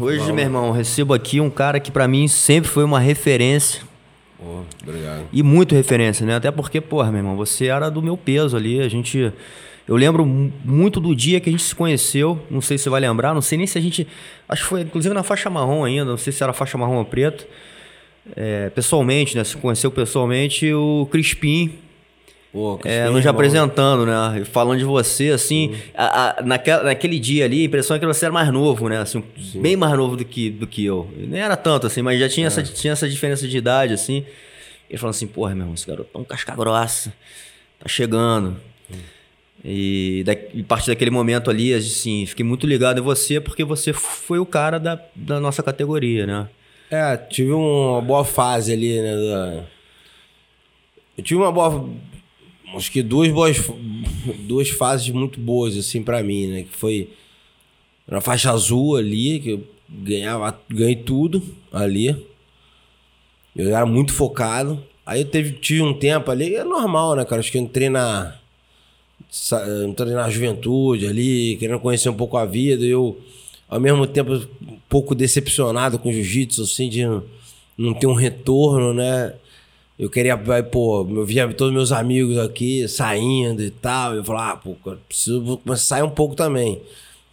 Hoje, meu irmão, recebo aqui um cara que para mim sempre foi uma referência. Pô, obrigado. E muito referência, né? Até porque, porra, meu irmão, você era do meu peso ali. A gente. Eu lembro muito do dia que a gente se conheceu. Não sei se você vai lembrar. Não sei nem se a gente. Acho que foi inclusive na faixa marrom ainda. Não sei se era faixa marrom ou preto. É, pessoalmente, né? Se conheceu pessoalmente o Crispim. Pô, é, nos apresentando, né? Falando de você, assim, a, a, naquela, naquele dia ali, a impressão é que você era mais novo, né? Assim, bem mais novo do que, do que eu. Nem era tanto, assim, mas já tinha, é. essa, tinha essa diferença de idade, assim. Ele falou assim, porra, meu irmão, esse garoto tá um casca grossa, tá chegando. E, da, e a partir daquele momento ali, assim, fiquei muito ligado em você, porque você foi o cara da, da nossa categoria, né? É, tive uma boa fase ali, né? Eu tive uma boa acho que duas boas duas fases muito boas assim para mim, né, que foi na faixa azul ali, que eu ganhava, ganhei tudo ali. Eu era muito focado. Aí eu teve, tive um tempo ali, é normal, né, cara? Acho que eu entrei na entrei na juventude ali, querendo conhecer um pouco a vida, e eu ao mesmo tempo um pouco decepcionado com jiu-jitsu assim de não ter um retorno, né? Eu queria, pô, eu via todos meus amigos aqui saindo e tal. Eu falava, ah, pô, preciso começar a sair um pouco também.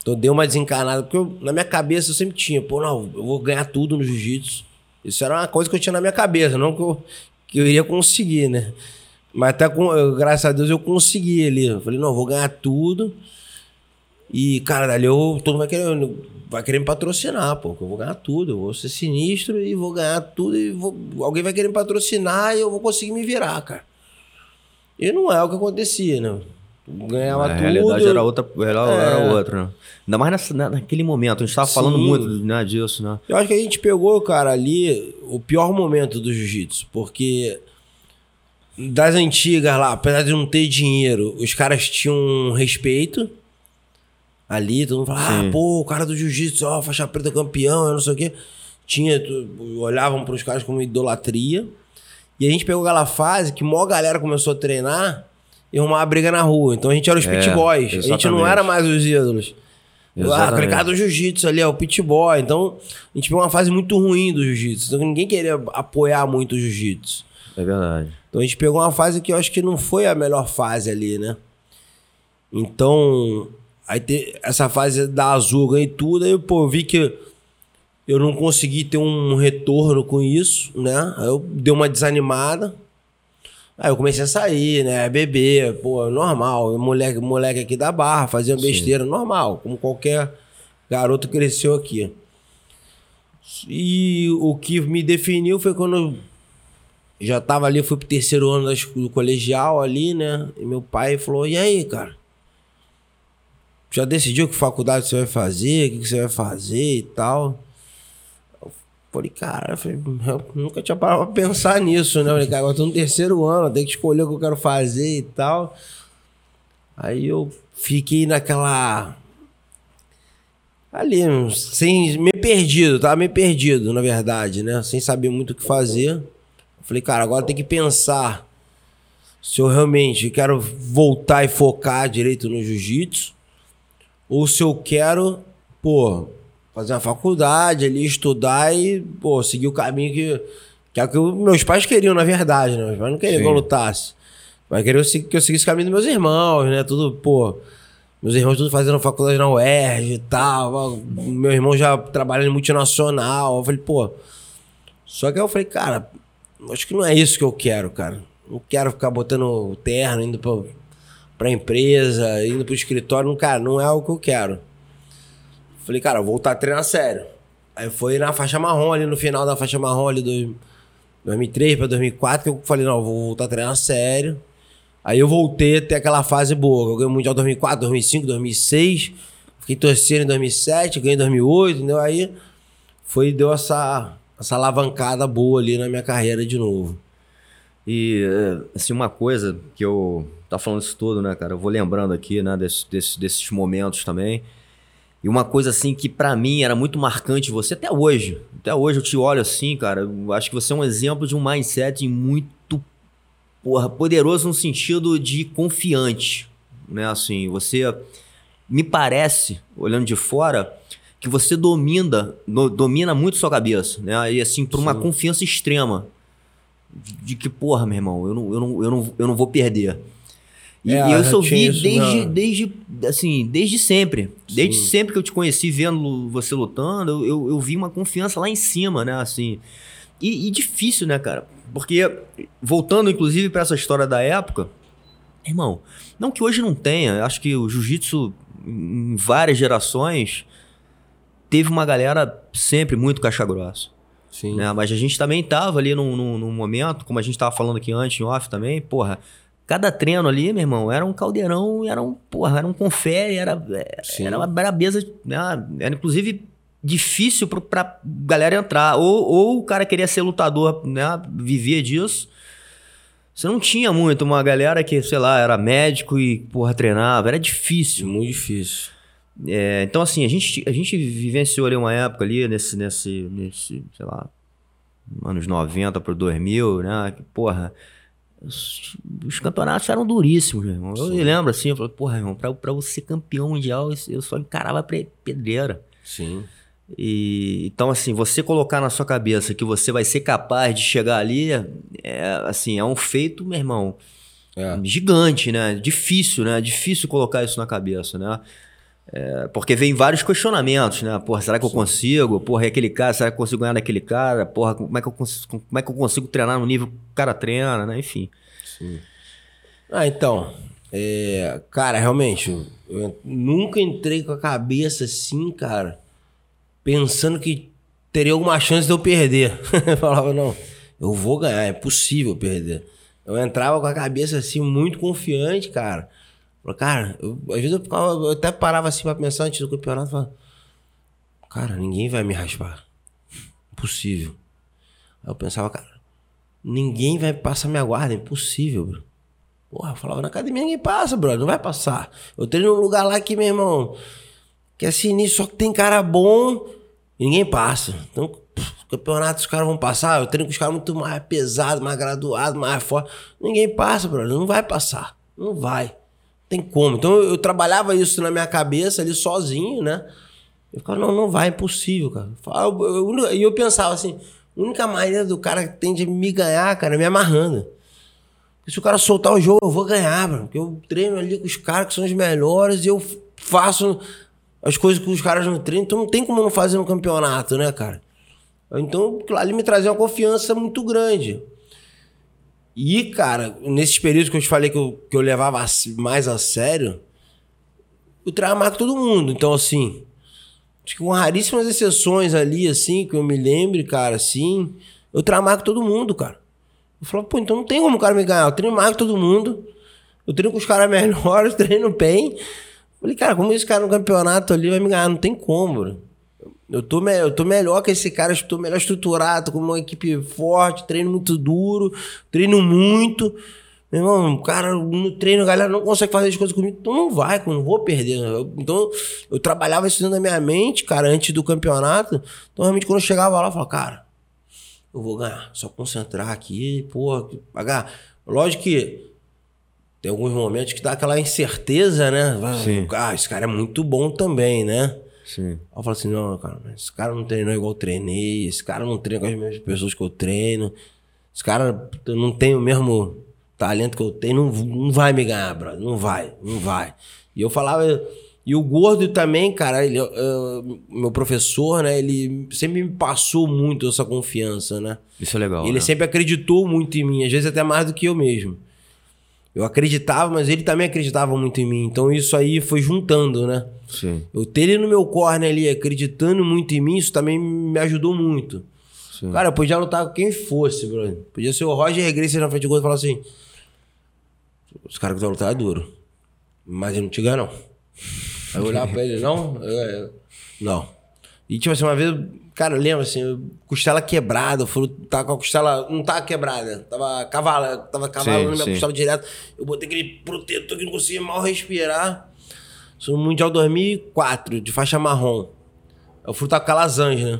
Então deu uma desencanada, porque eu, na minha cabeça eu sempre tinha, pô, não, eu vou ganhar tudo no jiu-jitsu. Isso era uma coisa que eu tinha na minha cabeça, não que eu, que eu iria conseguir, né? Mas até com, eu, graças a Deus eu consegui ali. Eu falei, não, eu vou ganhar tudo. E, cara, dali eu, todo mundo vai querer, vai querer me patrocinar, pô, que eu vou ganhar tudo. Eu vou ser sinistro e vou ganhar tudo. E vou, alguém vai querer me patrocinar e eu vou conseguir me virar, cara. E não é o que acontecia, né? Ganhava tudo. A realidade era outra, era, é. era outra, né? Ainda mais nessa, naquele momento, a gente tava Sim. falando muito né, disso, né? Eu acho que a gente pegou, cara, ali o pior momento do jiu-jitsu, porque das antigas lá, apesar de não ter dinheiro, os caras tinham respeito ali, todo mundo falava, ah, pô, o cara do jiu-jitsu, ó, faixa preta campeão, eu não sei o quê. Tinha, olhavam para os caras como idolatria. E a gente pegou aquela fase que maior galera começou a treinar e arrumar briga na rua. Então a gente era os é, pit boys. Exatamente. A gente não era mais os ídolos. Ah, exatamente. Ah, aquele cara do jiu-jitsu ali, é o pit boy. Então a gente pegou uma fase muito ruim do jiu-jitsu. Então ninguém queria apoiar muito o jiu-jitsu. É verdade. Então a gente pegou uma fase que eu acho que não foi a melhor fase ali, né? Então Aí te, essa fase da Azul ganhei tudo, aí pô, eu vi que eu não consegui ter um retorno com isso, né? Aí eu dei uma desanimada. Aí eu comecei a sair, né? Beber, pô, normal. Moleque, moleque aqui da barra, fazia besteira, Sim. normal, como qualquer garoto cresceu aqui. E o que me definiu foi quando eu já tava ali, fui pro terceiro ano do colegial ali, né? E meu pai falou: e aí, cara? Já decidiu que faculdade você vai fazer, o que, você vai fazer e tal. Eu falei, cara, eu, falei, eu nunca tinha parado pra pensar nisso, né? Eu falei, cara, agora tô no terceiro ano, tenho que escolher o que eu quero fazer e tal. Aí eu fiquei naquela. Ali, sem, meio perdido, tava meio perdido, na verdade, né? Sem saber muito o que fazer. Eu falei, cara, agora tem que pensar se eu realmente quero voltar e focar direito no jiu-jitsu ou se eu quero, pô, fazer uma faculdade ali, estudar e, pô, seguir o caminho que, que é o que meus pais queriam, na verdade, né? Meus pais não queriam Sim. que eu lutasse. Mas queriam que eu seguisse o caminho dos meus irmãos, né? Tudo, pô. Meus irmãos tudo fazendo faculdade na UERJ e tal. Meu irmão já trabalhando em multinacional. Eu falei, pô. Só que eu falei, cara, acho que não é isso que eu quero, cara. Não quero ficar botando terno, indo pra pra empresa, indo pro escritório, cara, não é o que eu quero. Falei, cara, vou voltar a treinar sério. Aí foi na faixa marrom ali, no final da faixa marrom ali, do 2003 para 2004, que eu falei, não, vou voltar a treinar sério. Aí eu voltei a ter aquela fase boa. Eu ganhei o Mundial 2004, 2005, 2006. Fiquei torcendo em 2007, ganhei em 2008, entendeu? Aí foi, deu essa, essa alavancada boa ali na minha carreira de novo. E, assim, uma coisa que eu tá falando isso tudo, né, cara? Eu vou lembrando aqui, né, desse, desse, desses momentos também. E uma coisa assim que para mim era muito marcante você até hoje. Até hoje eu te olho assim, cara, eu acho que você é um exemplo de um mindset muito porra, poderoso no sentido de confiante, né? Assim, você me parece, olhando de fora, que você domina, domina muito sua cabeça, né? E assim, por uma Sim. confiança extrema. De que, porra, meu irmão, eu não, eu não, eu não, eu não vou perder. E, É, e eu vi isso desde, desde, assim, desde sempre. Desde Sim. sempre que eu te conheci vendo você lutando, eu, eu, eu vi uma confiança lá em cima, né? Assim. E, e difícil, né, cara? Porque, voltando inclusive para essa história da época, irmão, não que hoje não tenha, acho que o jiu-jitsu, em várias gerações, teve uma galera sempre muito caixa grossa. Sim. Né? Mas a gente também tava ali num, num, num momento, como a gente tava falando aqui antes, em off também, porra. Cada treino ali, meu irmão, era um caldeirão, era um, porra, era um confere, era, é, Sim. era uma brabeza, né? Era inclusive difícil pro, pra galera entrar. Ou, ou o cara queria ser lutador, né? Vivia disso. Você não tinha muito uma galera que, sei lá, era médico e, porra, treinava. Era difícil. Muito difícil. É, então, assim, a gente, a gente vivenciou ali uma época ali, nesse, nesse, nesse sei lá, anos 90 pro 2000, né? Que, porra, os, os campeonatos eram duríssimos, meu irmão. Eu Sim. me lembro assim, eu falei, porra, irmão, pra, pra eu ser campeão mundial, eu- só encarava pedreira. Sim. E, então, assim, você colocar na sua cabeça que você vai ser capaz de chegar ali, é, assim, é um feito, meu irmão, É. gigante, né? Difícil, né? Difícil colocar isso na cabeça, né? É, porque vem vários questionamentos, né? Porra, será que eu consigo? Porra, e aquele cara, será que eu consigo ganhar daquele cara? Porra, como é que eu consigo, como é que eu consigo treinar no nível que o cara treina, né? Enfim. Ah, então. é, cara, realmente, eu nunca entrei com a cabeça assim, cara, pensando que teria alguma chance de eu perder. eu falava, não, eu vou ganhar, é possível perder. Eu entrava com a cabeça assim, muito confiante, cara. Cara, eu- às vezes eu, ficava, eu até parava assim pra pensar antes do campeonato, falava, cara, ninguém vai me raspar. Impossível. Aí eu pensava, cara, ninguém vai passar minha guarda, impossível, bro. Porra, eu falava, na academia ninguém passa, brother, não vai passar. Eu treino num lugar lá que, meu irmão, que é sinistro, só que tem cara bom e ninguém passa. Então, pff, campeonato os caras vão passar, eu treino com os caras muito mais pesados, mais graduados, mais forte. Ninguém passa, brother, não vai passar. Não vai. Tem como. Então eu, eu trabalhava isso na minha cabeça ali sozinho, né? Eu ficava, não, não vai, é impossível, cara. E eu, pensava assim, a única maneira do cara que tem de me ganhar, cara, é me amarrando. Porque se o cara soltar o jogo, eu vou ganhar, mano. Porque eu treino ali com os caras que são os melhores e eu faço as coisas que os caras não treinam. Então não tem como não fazer no campeonato, né, cara? Então, ali me trazia uma confiança muito grande. E, cara, nesses períodos que eu te falei que eu, que eu levava mais a sério, eu treinava todo mundo. Então, assim, acho que com raríssimas exceções ali, assim, que eu me lembre, cara, assim, eu treinava todo mundo, cara. Eu falava, pô, então não tem como o cara me ganhar. Eu treino mais que todo mundo. Eu treino com os caras melhores, treino bem. Falei, cara, como esse cara no campeonato ali vai me ganhar? Não tem como, bro. Eu tô, me- eu tô melhor que esse cara, tô melhor estruturado, tô com uma equipe forte, treino muito duro, treino muito. Meu irmão, o cara no treino, a galera não consegue fazer as coisas comigo, então não vai, não vou perder. Eu- então, eu trabalhava isso dentro da minha mente, cara, antes do campeonato. Então, realmente, quando eu chegava lá, eu falava, cara, eu vou ganhar. Só concentrar aqui, porra, pagar. Lógico que tem alguns momentos que dá aquela incerteza, né? Sim. Ah, esse cara é muito bom também, né? Sim. Aí eu falo assim, não, cara, esse cara não treinou igual eu treinei, esse cara não treina com as mesmas pessoas que eu treino, esse cara não tem o mesmo talento que eu tenho, não, não vai me ganhar, brother, não vai, não vai. E eu falava, e o gordo também, cara, ele, eh, meu professor, né, ele sempre me passou muito essa confiança, né? Isso é legal. ele né? sempre acreditou muito em mim, às vezes até mais do que eu mesmo. Eu acreditava, mas ele também acreditava muito em mim. Então isso aí foi juntando, né? Sim, Eu ter ele no meu corner ali, acreditando muito em mim, isso também me ajudou muito. sim. Cara, eu podia lutar com quem fosse, brother. Podia ser o Roger Gracie na frente do gol e falar assim: os caras que estão lutando é duro. Mas ele não te ganha, não. Aí eu olhava pra ele, não? Eu, eu- não. E tipo assim, uma vez, cara, eu lembro assim, eu- costela quebrada, eu fui lutar com a costela. Não tava quebrada, tava cavala, tava cavalo na minha costela direto. Eu botei aquele protetor que não conseguia mal respirar. Isso no Mundial 2004, de faixa marrom. Eu fui lutar com a né?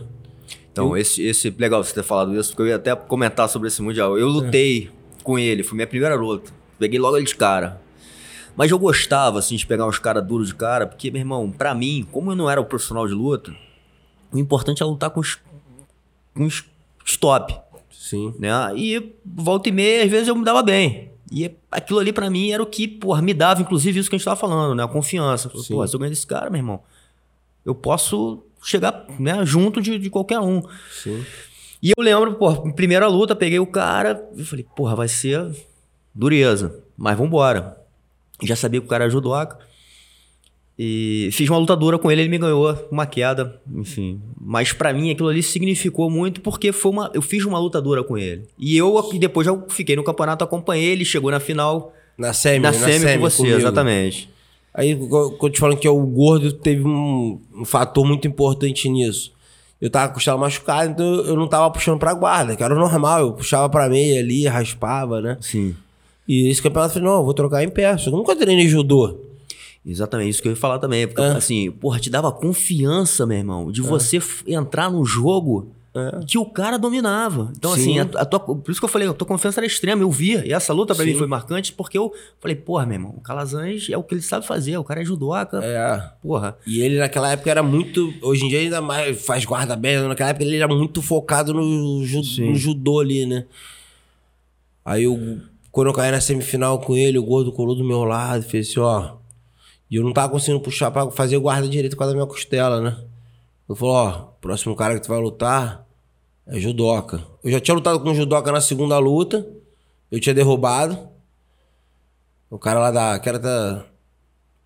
Então, esse, esse. Legal você ter falado isso, porque eu ia até comentar sobre esse Mundial. Eu lutei com ele, foi minha primeira luta. Peguei logo ele de cara. Mas eu gostava, assim, de pegar uns caras duros de cara, porque, meu irmão, pra mim, como eu não era o profissional de luta, O importante é lutar com os, com os stop. Sim. Né? E volta e meia, às vezes eu me dava bem. E aquilo ali para mim era o que, porra, me dava, inclusive, isso que a gente tava falando, né? A confiança. Pô, se eu ganhar desse cara, meu irmão, eu posso chegar né, junto de, de qualquer um. Sim. E eu lembro, pô, primeira luta, peguei o cara e falei, porra, vai ser dureza, mas vambora. Já sabia que o cara era judoca. E fiz uma luta dura com ele, ele me ganhou uma queda, enfim. Mas para mim aquilo ali significou muito porque foi uma, eu fiz uma luta dura com ele. E eu depois já fiquei no campeonato, acompanhei ele, chegou na final. Na semi, na, na semi, semi com você, comigo. exatamente. Aí, quando eu te falando que o gordo teve um, um, fator muito importante nisso. Eu tava com costela machucado, então eu não tava puxando pra guarda, que era normal. Eu puxava pra meia ali, raspava, né? Sim. E esse campeonato eu falei, não, eu vou trocar em pé. Só que eu nunca treinei judô. Exatamente, isso que eu ia falar também. Porque, é. assim, porra, te dava confiança, meu irmão, de é. você entrar no jogo é. que o cara dominava. Então, Sim. assim, a, a tua, por isso que eu falei, a tua confiança era extrema, eu via. E essa luta para mim foi marcante porque eu falei, porra, meu irmão, o Calazans é o que ele sabe fazer, o cara é judoca. É. Porra. E ele naquela época era muito. Hoje em dia ainda mais faz guarda bem, naquela época ele era muito focado no, ju, no judô ali, né? Aí eu, quando eu caí na semifinal com ele, o gordo colou do meu lado e fez assim, ó. E eu não tava conseguindo puxar pra fazer guarda direito com a da minha costela, né? Eu falou, ó, próximo cara que tu vai lutar é judoca. Eu já tinha lutado com judoca na segunda luta. Eu tinha derrubado. O cara lá da. Que era da.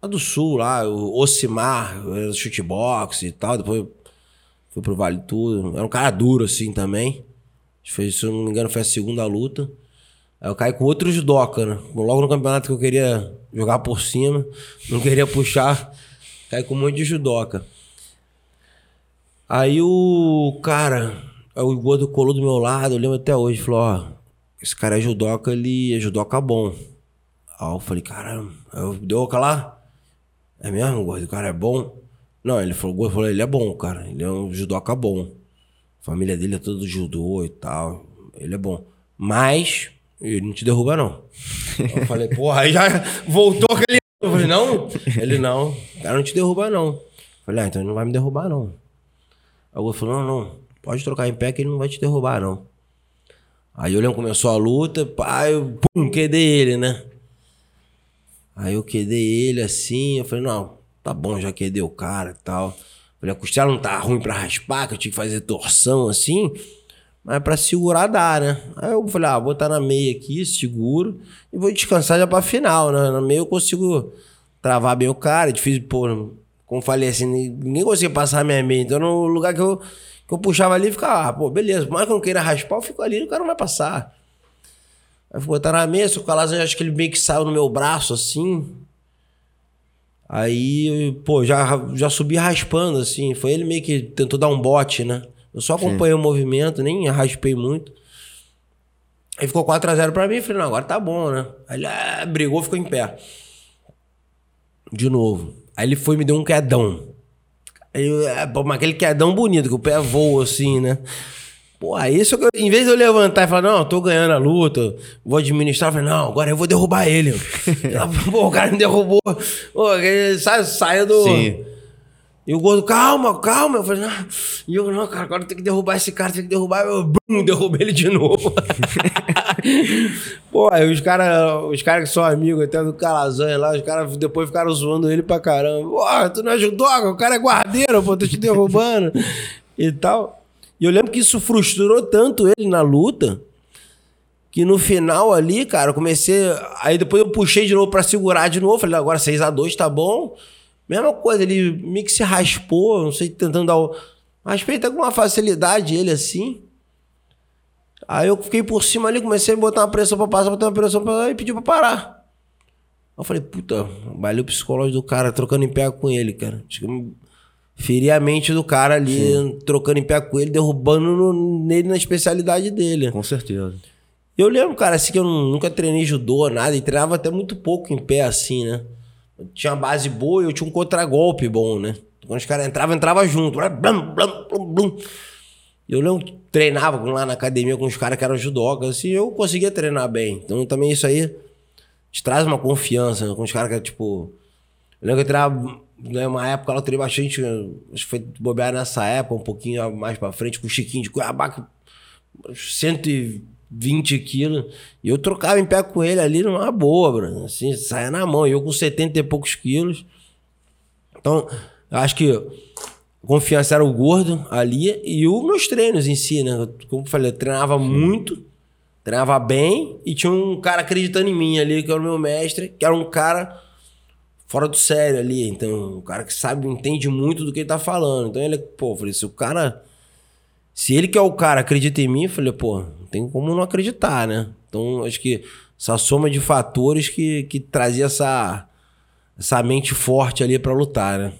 Lá do sul, lá, o Ocimar, chutebox e tal. Depois fui pro Vale Tudo. Era um cara duro assim também. Foi, se eu não me engano, foi a segunda luta. Aí eu caí com outro judoca, né? Logo no campeonato que eu queria jogar por cima, não queria puxar, caí com um monte de judoca. Aí o cara, o gordo colou do meu lado, eu lembro até hoje, falou, ó, esse cara é judoca, ele é judoca bom. Aí eu falei, caramba, eu deu lá. É mesmo, gordo, o cara é bom? Não, ele falou, gordo falou, ele é bom, cara, ele é um judoca bom. A família dele é todo judô e tal, ele é bom. Mas ele não te derruba, não. eu falei, porra, aí já voltou aquele. Eu falei, não? Ele, não. O cara não te derruba, não. Eu falei, ah, então ele não vai me derrubar, não. Aí o falou, não, não. Pode trocar em pé que ele não vai te derrubar, não. Aí eu lembro começou a luta, pá, eu pum, quedei ele, né? Aí eu quedei ele assim, eu falei, não, tá bom, já quedei o cara e tal. Eu falei, a costela não tá ruim pra raspar, que eu tinha que fazer torção assim. Mas pra segurar dá, né? Aí eu falei, ah, vou estar na meia aqui, seguro, e vou descansar já pra final, né? Na meia eu consigo travar bem o cara, é difícil, pô, como falei assim, ninguém conseguia passar a minha meia. Então no lugar que eu, que eu puxava ali, ficava, ah, pô, beleza, mas que eu não queira raspar, eu fico ali o cara não vai passar. Aí vou botar na meia, o Calazan, acho que ele meio que saiu no meu braço, assim. Aí, pô, já, já subi raspando, assim. Foi ele meio que tentou dar um bote, né? Eu só acompanhei Sim. o movimento, nem raspei muito. Aí ficou 4x0 pra mim. Falei, não, agora tá bom, né? Aí ele ah, brigou, ficou em pé. De novo. Aí ele foi e me deu um quedão. Aí, é, mas aquele quedão bonito, que o pé voa assim, né? Pô, isso que eu, em vez de eu levantar e falar, não, tô ganhando a luta, vou administrar, eu falei, não, agora eu vou derrubar ele. Pô, o cara me derrubou. Pô, ele saiu do. Sim. E o gordo, calma, calma. Eu falei, não. E eu, não, cara, agora tem que derrubar esse cara, tem que derrubar. Eu, bum, derrubei ele de novo. Pô, aí os caras os cara que são amigos até do Calazan lá, os caras depois ficaram zoando ele pra caramba. Pô, tu não ajudou, o cara é guardeiro, pô, tô te derrubando. e tal. E eu lembro que isso frustrou tanto ele na luta. Que no final ali, cara, eu comecei. Aí depois eu puxei de novo pra segurar de novo. Falei, agora 6 a 2 tá bom. Mesma coisa, ele meio que se raspou, não sei, tentando dar o. Raspei até com uma facilidade ele assim. Aí eu fiquei por cima ali, comecei a botar uma pressão pra passar, botar uma pressão pra e pediu pra parar. Eu falei, puta, valeu o psicológico do cara, trocando em pé com ele, cara. Acho que feri a mente do cara ali, Sim. trocando em pé com ele, derrubando no, nele na especialidade dele. Com certeza. Eu lembro, cara, assim que eu nunca treinei judô, nada, e treinava até muito pouco em pé, assim, né? Tinha uma base boa e eu tinha um contragolpe bom, né? Quando os caras entravam, entrava junto. Blum, blum, blum, blum. Eu lembro treinava lá na academia com os caras que eram judocas, assim, eu conseguia treinar bem. Então também isso aí te traz uma confiança né? com os caras que, tipo. Eu lembro que eu treinava né, uma época eu treinei bastante, acho que foi bobear nessa época, um pouquinho mais pra frente, com o Chiquinho de Cuiabá, 120 quilos. E eu trocava em pé com ele ali numa boa, Bruno. Assim, saia na mão. E eu com 70 e poucos quilos. Então, acho que confiança era o gordo ali e os meus treinos em si, né? Como eu falei, eu treinava muito, treinava bem e tinha um cara acreditando em mim ali, que era o meu mestre, que era um cara fora do sério ali. Então, um cara que sabe, entende muito do que ele tá falando. Então ele, pô, falei, se o cara. Se ele que é o cara acredita em mim, eu falei, pô, não tem como não acreditar, né? Então, acho que essa soma de fatores que, que trazia essa, essa mente forte ali para lutar, né?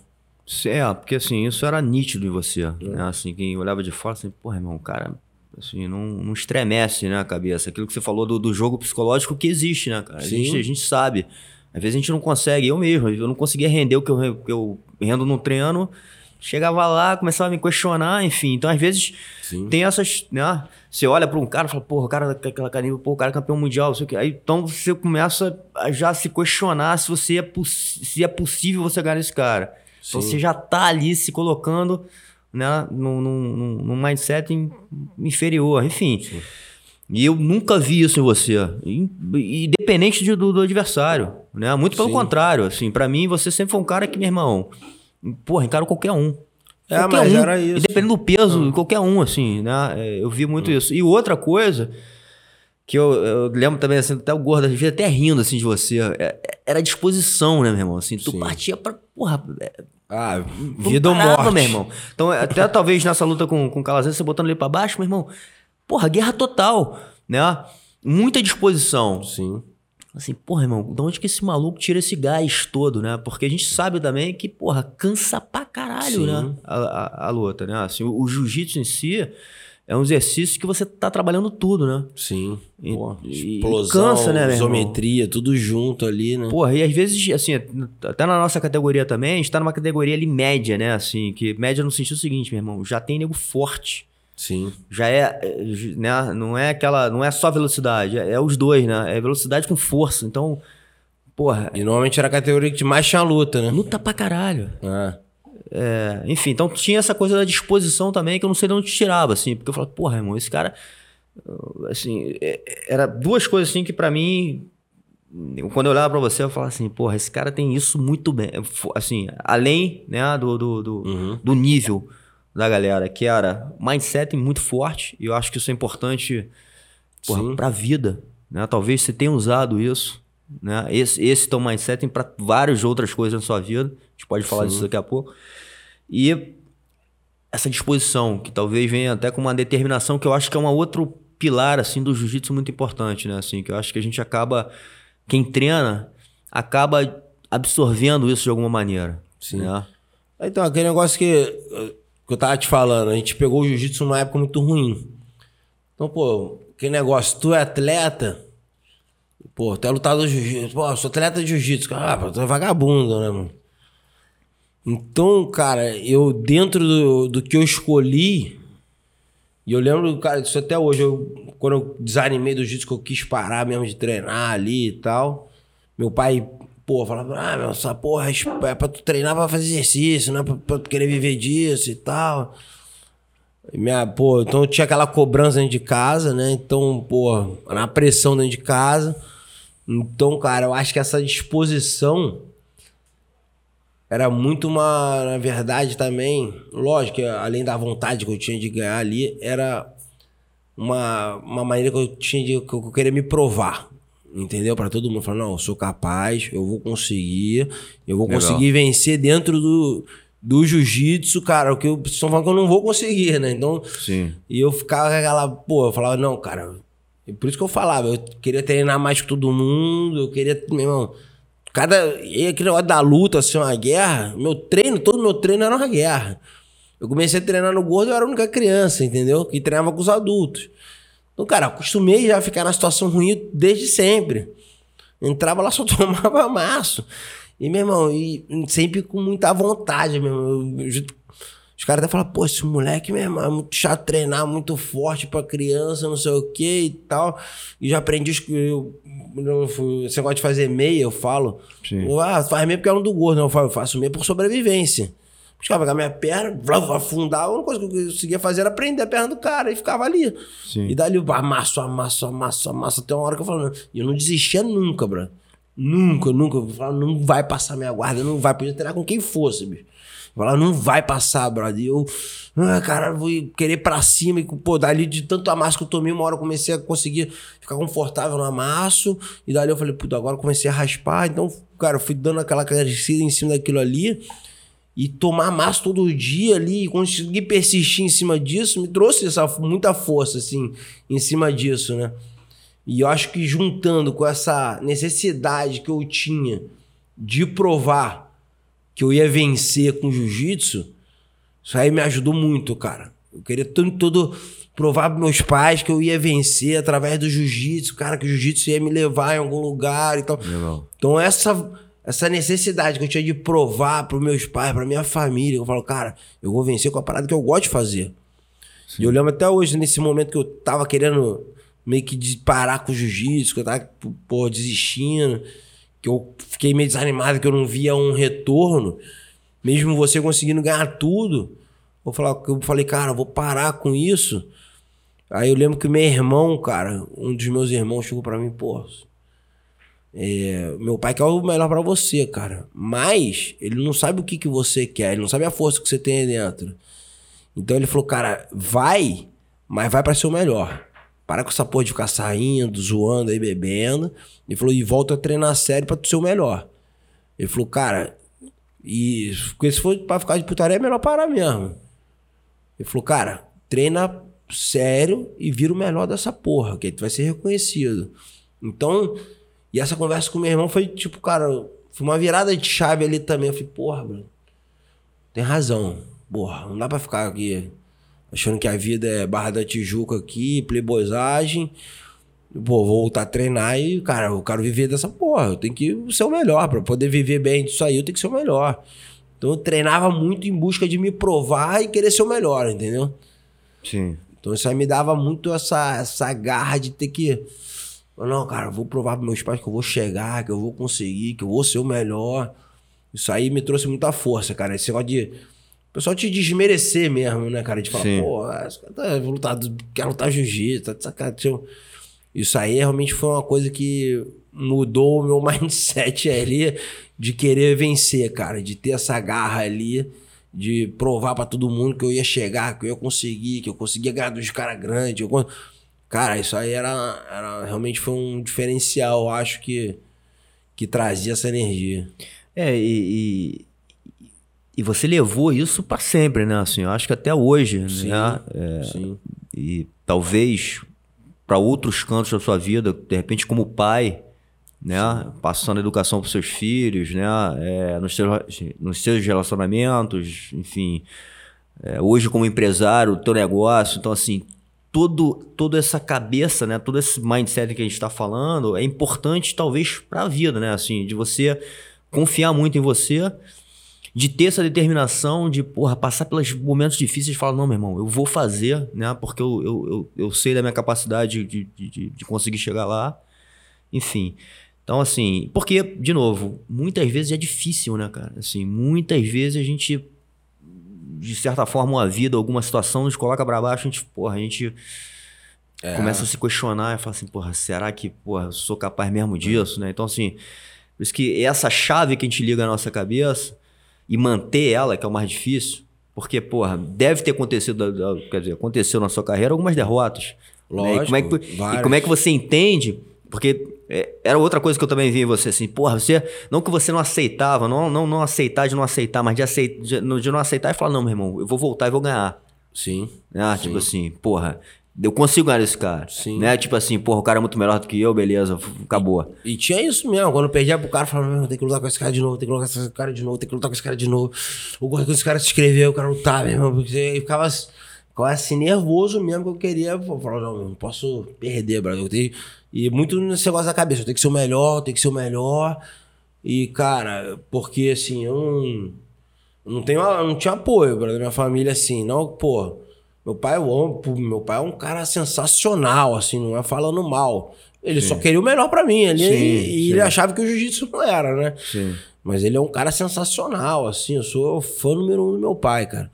É, porque assim, isso era nítido em você. É. Né? Assim, quem olhava de fora, assim, porra, irmão, cara assim, não, não estremece né, a cabeça. Aquilo que você falou do, do jogo psicológico que existe, né, cara? A gente, a gente sabe. Às vezes a gente não consegue, eu mesmo, eu não conseguia render o que eu, que eu rendo no treino. Chegava lá, começava a me questionar, enfim. Então, às vezes, Sim. tem essas. Né? Você olha para um cara e fala, porra, o cara aquela carinha, pô, o cara é campeão mundial, não sei o quê. Aí, então você começa a já se questionar se, você é, se é possível você ganhar esse cara. Então você já tá ali se colocando né, num, num, num mindset inferior, enfim. Sim. E eu nunca vi isso em você, independente de, do, do, adversário, né? Muito pelo Sim. contrário, assim, para mim você sempre foi um cara que, meu irmão, porra, encara qualquer um. É, qualquer mas um, era isso. Independente do peso, ah. qualquer um, assim, né? É, eu vi muito ah. isso. E outra coisa que eu, eu, lembro também, assim, até o gordo, às vezes até rindo, assim, de você, é, era a disposição, né, meu irmão? Assim, tu Sim. partia pra, porra... É, ah, vida ou morte. meu irmão. Então, até talvez nessa luta com, com o Calazans, você botando ele pra baixo, meu irmão, porra, guerra total, né? Muita disposição. Sim. Assim, porra, irmão, de onde que esse maluco tira esse gás todo, né? Porque a gente sabe também que, porra, cansa pra caralho, Sim. né? A, a, a, luta, né? Assim, o, o jiu-jitsu em si é um exercício que você tá trabalhando tudo, né? Sim. E, Pô, explosão, cansa, né, isometria, tudo junto ali, né? Porra, e às vezes, assim, até na nossa categoria também, a gente tá numa categoria ali média, né? Assim, que média no sentido seguinte, meu irmão, já tem nego forte Sim. Já é, né, não é aquela, não é só velocidade, é, é, os dois, né? É velocidade com força. Então, porra. E normalmente era a categoria que mais tinha luta, né? Luta pra caralho. É. É, enfim, então tinha essa coisa da disposição também que eu não sei de onde tirava, assim, porque eu falava, porra, irmão, esse cara. Assim, é, era duas coisas assim que para mim. Quando eu olhava pra você, eu falava assim, porra, esse cara tem isso muito bem. Assim, além né, do, do, do, uhum. do nível da galera, que era mindset muito forte, e eu acho que isso é importante porra, pra vida. Né? Talvez você tenha usado isso, né? esse, esse teu mindset para várias outras coisas na sua vida. A gente pode falar Sim. disso daqui a pouco. E essa disposição, que talvez venha até com uma determinação, que eu acho que é um outro pilar assim do jiu-jitsu muito importante, né? Assim, que eu acho que a gente acaba, quem treina, acaba absorvendo isso de alguma maneira. Sim. Né? Então, aquele negócio que que eu tava te falando, a gente pegou o jiu-jitsu numa época muito ruim. Então, pô, que negócio, tu é atleta, pô, tu é lutador de jiu-jitsu, pô, sou atleta de jiu-jitsu, ah, tu é vagabundo, né, mano? Então, cara, eu, dentro do, do que eu escolhi, e eu lembro, cara, disso até hoje, eu, quando eu desanimei do jiu-jitsu, que eu quis parar mesmo de treinar ali e tal, meu pai pô, falava, ah, meu, essa porra é, é pra tu treinar pra fazer exercício, não é pra, pra tu querer viver disso e tal. E minha, pô, então eu tinha aquela cobrança dentro de casa, né? Então, pô, na pressão dentro de casa. Então, cara, eu acho que essa disposição era muito uma, na verdade, também, lógico, além da vontade que eu tinha de ganhar ali, era uma, uma maneira que eu tinha de que eu queria me provar entendeu? Para todo mundo falar, não, eu sou capaz, eu vou conseguir, eu vou Legal. conseguir vencer dentro do, do jiu-jitsu, cara, o que eu estão falando que eu não vou conseguir, né? Então, Sim. e eu ficava com aquela, pô, eu falava, não, cara, por isso que eu falava, eu queria treinar mais que todo mundo, eu queria, meu irmão, cada, e aquele negócio da luta, assim, uma guerra, meu treino, todo meu treino era uma guerra. Eu comecei a treinar no gordo, eu era a única criança, entendeu? Que treinava com os adultos. Então, cara, acostumei já a ficar na situação ruim desde sempre. Entrava lá, só tomava maço. E, meu irmão, e sempre com muita vontade, meu irmão. Os caras até falam, pô, esse moleque mesmo é muito chato treinar, muito forte pra criança, não sei o que e tal. E já aprendi que eu, eu, esse negócio de fazer meia, eu falo. Sim. Ah, faz meia porque é um do gordo. Não, eu falo, eu faço meia por sobrevivência. Os caras pegavam minha perna, afundar, a única coisa que eu conseguia fazer era prender a perna do cara e ficava ali. Sim. E dali eu amasso, amasso, amasso, amasso, até uma hora que eu. E eu não desistia nunca, bro. Nunca, nunca. Eu falava, não vai passar minha guarda, não vai. Podia treinar com quem fosse, bicho. Eu falava, não vai passar, brother. E eu, ah, cara, vou querer pra cima. E, pô, dali de tanto amasso que eu tomei, uma hora eu comecei a conseguir ficar confortável no amasso. E dali eu falei, puta, agora eu comecei a raspar. Então, cara, eu fui dando aquela crescida em cima daquilo ali. E tomar amasso todo dia ali, e conseguir persistir em cima disso, me trouxe essa, muita força, assim, em cima disso, né? E eu acho que juntando com essa necessidade que eu tinha de provar que eu ia vencer com jiu-jitsu, isso aí me ajudou muito, cara. Eu queria tanto todo provar para meus pais que eu ia vencer através do jiu-jitsu, cara, que o jiu-jitsu ia me levar em algum lugar e tal. Legal. Então essa essa necessidade que eu tinha de provar para meus pais, para minha família, eu falo, cara, eu vou vencer com a parada que eu gosto de fazer. E eu lembro até hoje, nesse momento que eu tava querendo meio que parar com o jiu-jitsu, que eu tava, pô, desistindo, que eu fiquei meio desanimado, que eu não via um retorno, mesmo você conseguindo ganhar tudo, eu falei, eu falei cara, eu vou parar com isso. Aí eu lembro que meu irmão, cara, um dos meus irmãos chegou para mim, pô, é, meu pai quer o melhor para você, cara. Mas ele não sabe o que, que você quer, ele não sabe a força que você tem aí dentro. Então ele falou, cara, vai, mas vai para ser o melhor. Para com essa porra de ficar saindo, zoando aí, bebendo. Ele falou, e volta a treinar sério pra tu ser o melhor. Ele falou, cara, e se for pra ficar de putaria, é melhor parar mesmo. Ele falou, cara, treina sério e vira o melhor dessa porra, que aí tu vai ser reconhecido. Então, e essa conversa com meu irmão foi tipo, cara, foi uma virada de chave ali também. Eu falei, porra, mano, tem razão. Porra, não dá pra ficar aqui achando que a vida é Barra da Tijuca aqui, playboysagem. Pô, vou voltar a treinar e, cara, eu quero viver dessa porra. Eu tenho que ser o melhor. Pra poder viver bem disso aí, eu tenho que ser o melhor. Então eu treinava muito em busca de me provar e querer ser o melhor, entendeu? Sim. Então isso aí me dava muito essa, essa garra de ter que. Não, cara, eu vou provar para meus pais que eu vou chegar, que eu vou conseguir, que eu vou ser o melhor. Isso aí me trouxe muita força, cara. Esse negócio de. O pessoal te desmerecer mesmo, né, cara? De falar, Sim. pô, esse cara tá lutado, quer lutar jiu-jitsu, tá de sacanagem. Isso aí realmente foi uma coisa que mudou o meu mindset ali de querer vencer, cara. De ter essa garra ali, de provar para todo mundo que eu ia chegar, que eu ia conseguir, que eu conseguia ganhar dos caras grandes. Eu... Cara, isso aí era, era realmente foi um diferencial, eu acho que, que trazia essa energia. É, e, e, e você levou isso pra sempre, né? Assim, eu acho que até hoje, Sim, né? É, Sim. e talvez para outros cantos da sua vida, de repente como pai, né, passando educação para seus filhos, né, é, nos, seus, nos seus relacionamentos, enfim, é, hoje como empresário, o teu negócio, então assim, todo, toda essa cabeça, né, todo esse mindset que a gente está falando é importante talvez para a vida, né, assim, de você confiar muito em você, de ter essa determinação de, porra, passar pelos momentos difíceis e falar, não, meu irmão, eu vou fazer, né? Porque eu, eu, eu, eu sei da minha capacidade de, de, de conseguir chegar lá. Enfim. Então, assim, porque, de novo, muitas vezes é difícil, né, cara? Assim, muitas vezes a gente, de certa forma, a vida, alguma situação, nos coloca pra baixo, a gente, porra, a gente começa a se questionar e fala assim, porra, será que, porra, eu sou capaz mesmo disso, né? Então, assim, por isso que essa chave que a gente liga na nossa cabeça e manter ela, que é o mais difícil, porque, porra, deve ter acontecido, quer dizer, aconteceu na sua carreira algumas derrotas. né? E como é que, Lógico, e como é que você entende? Porque é, era outra coisa que eu também vi em você, assim, porra, você. Não que você não aceitava, não, não, não aceitar de não aceitar, mas de, aceit, de, de não aceitar e falar, não, meu irmão, eu vou voltar e vou ganhar. Sim. Né? Tipo assim, porra, eu consigo ganhar esse cara. Sim. Né? Tipo assim, porra, o cara é muito melhor do que eu, beleza, acabou. E tinha isso mesmo, quando eu perdia pro cara, eu falava, meu, tem que lutar com esse cara de novo, tem que lutar com esse cara de novo, tem que lutar com esse cara de novo. O que esse cara se inscreveu, eu quero lutar, meu irmão, porque ficava, ficava assim nervoso mesmo que eu queria. Eu falava, não, eu não posso perder, brother. Eu tenho... E muito nesse negócio da cabeça, eu tenho que ser o melhor, eu tenho que ser o melhor. E, cara, porque assim, eu não. Não, tenho, não tinha apoio da minha família, assim. Não, pô, meu pai, eu amo, meu pai é um cara sensacional, assim, não é falando mal. Ele sim. só queria o melhor para mim. Ele, sim, e, sim. ele achava que o jiu-jitsu não era, né? Sim. Mas ele é um cara sensacional, assim. Eu sou fã número um do meu pai, cara.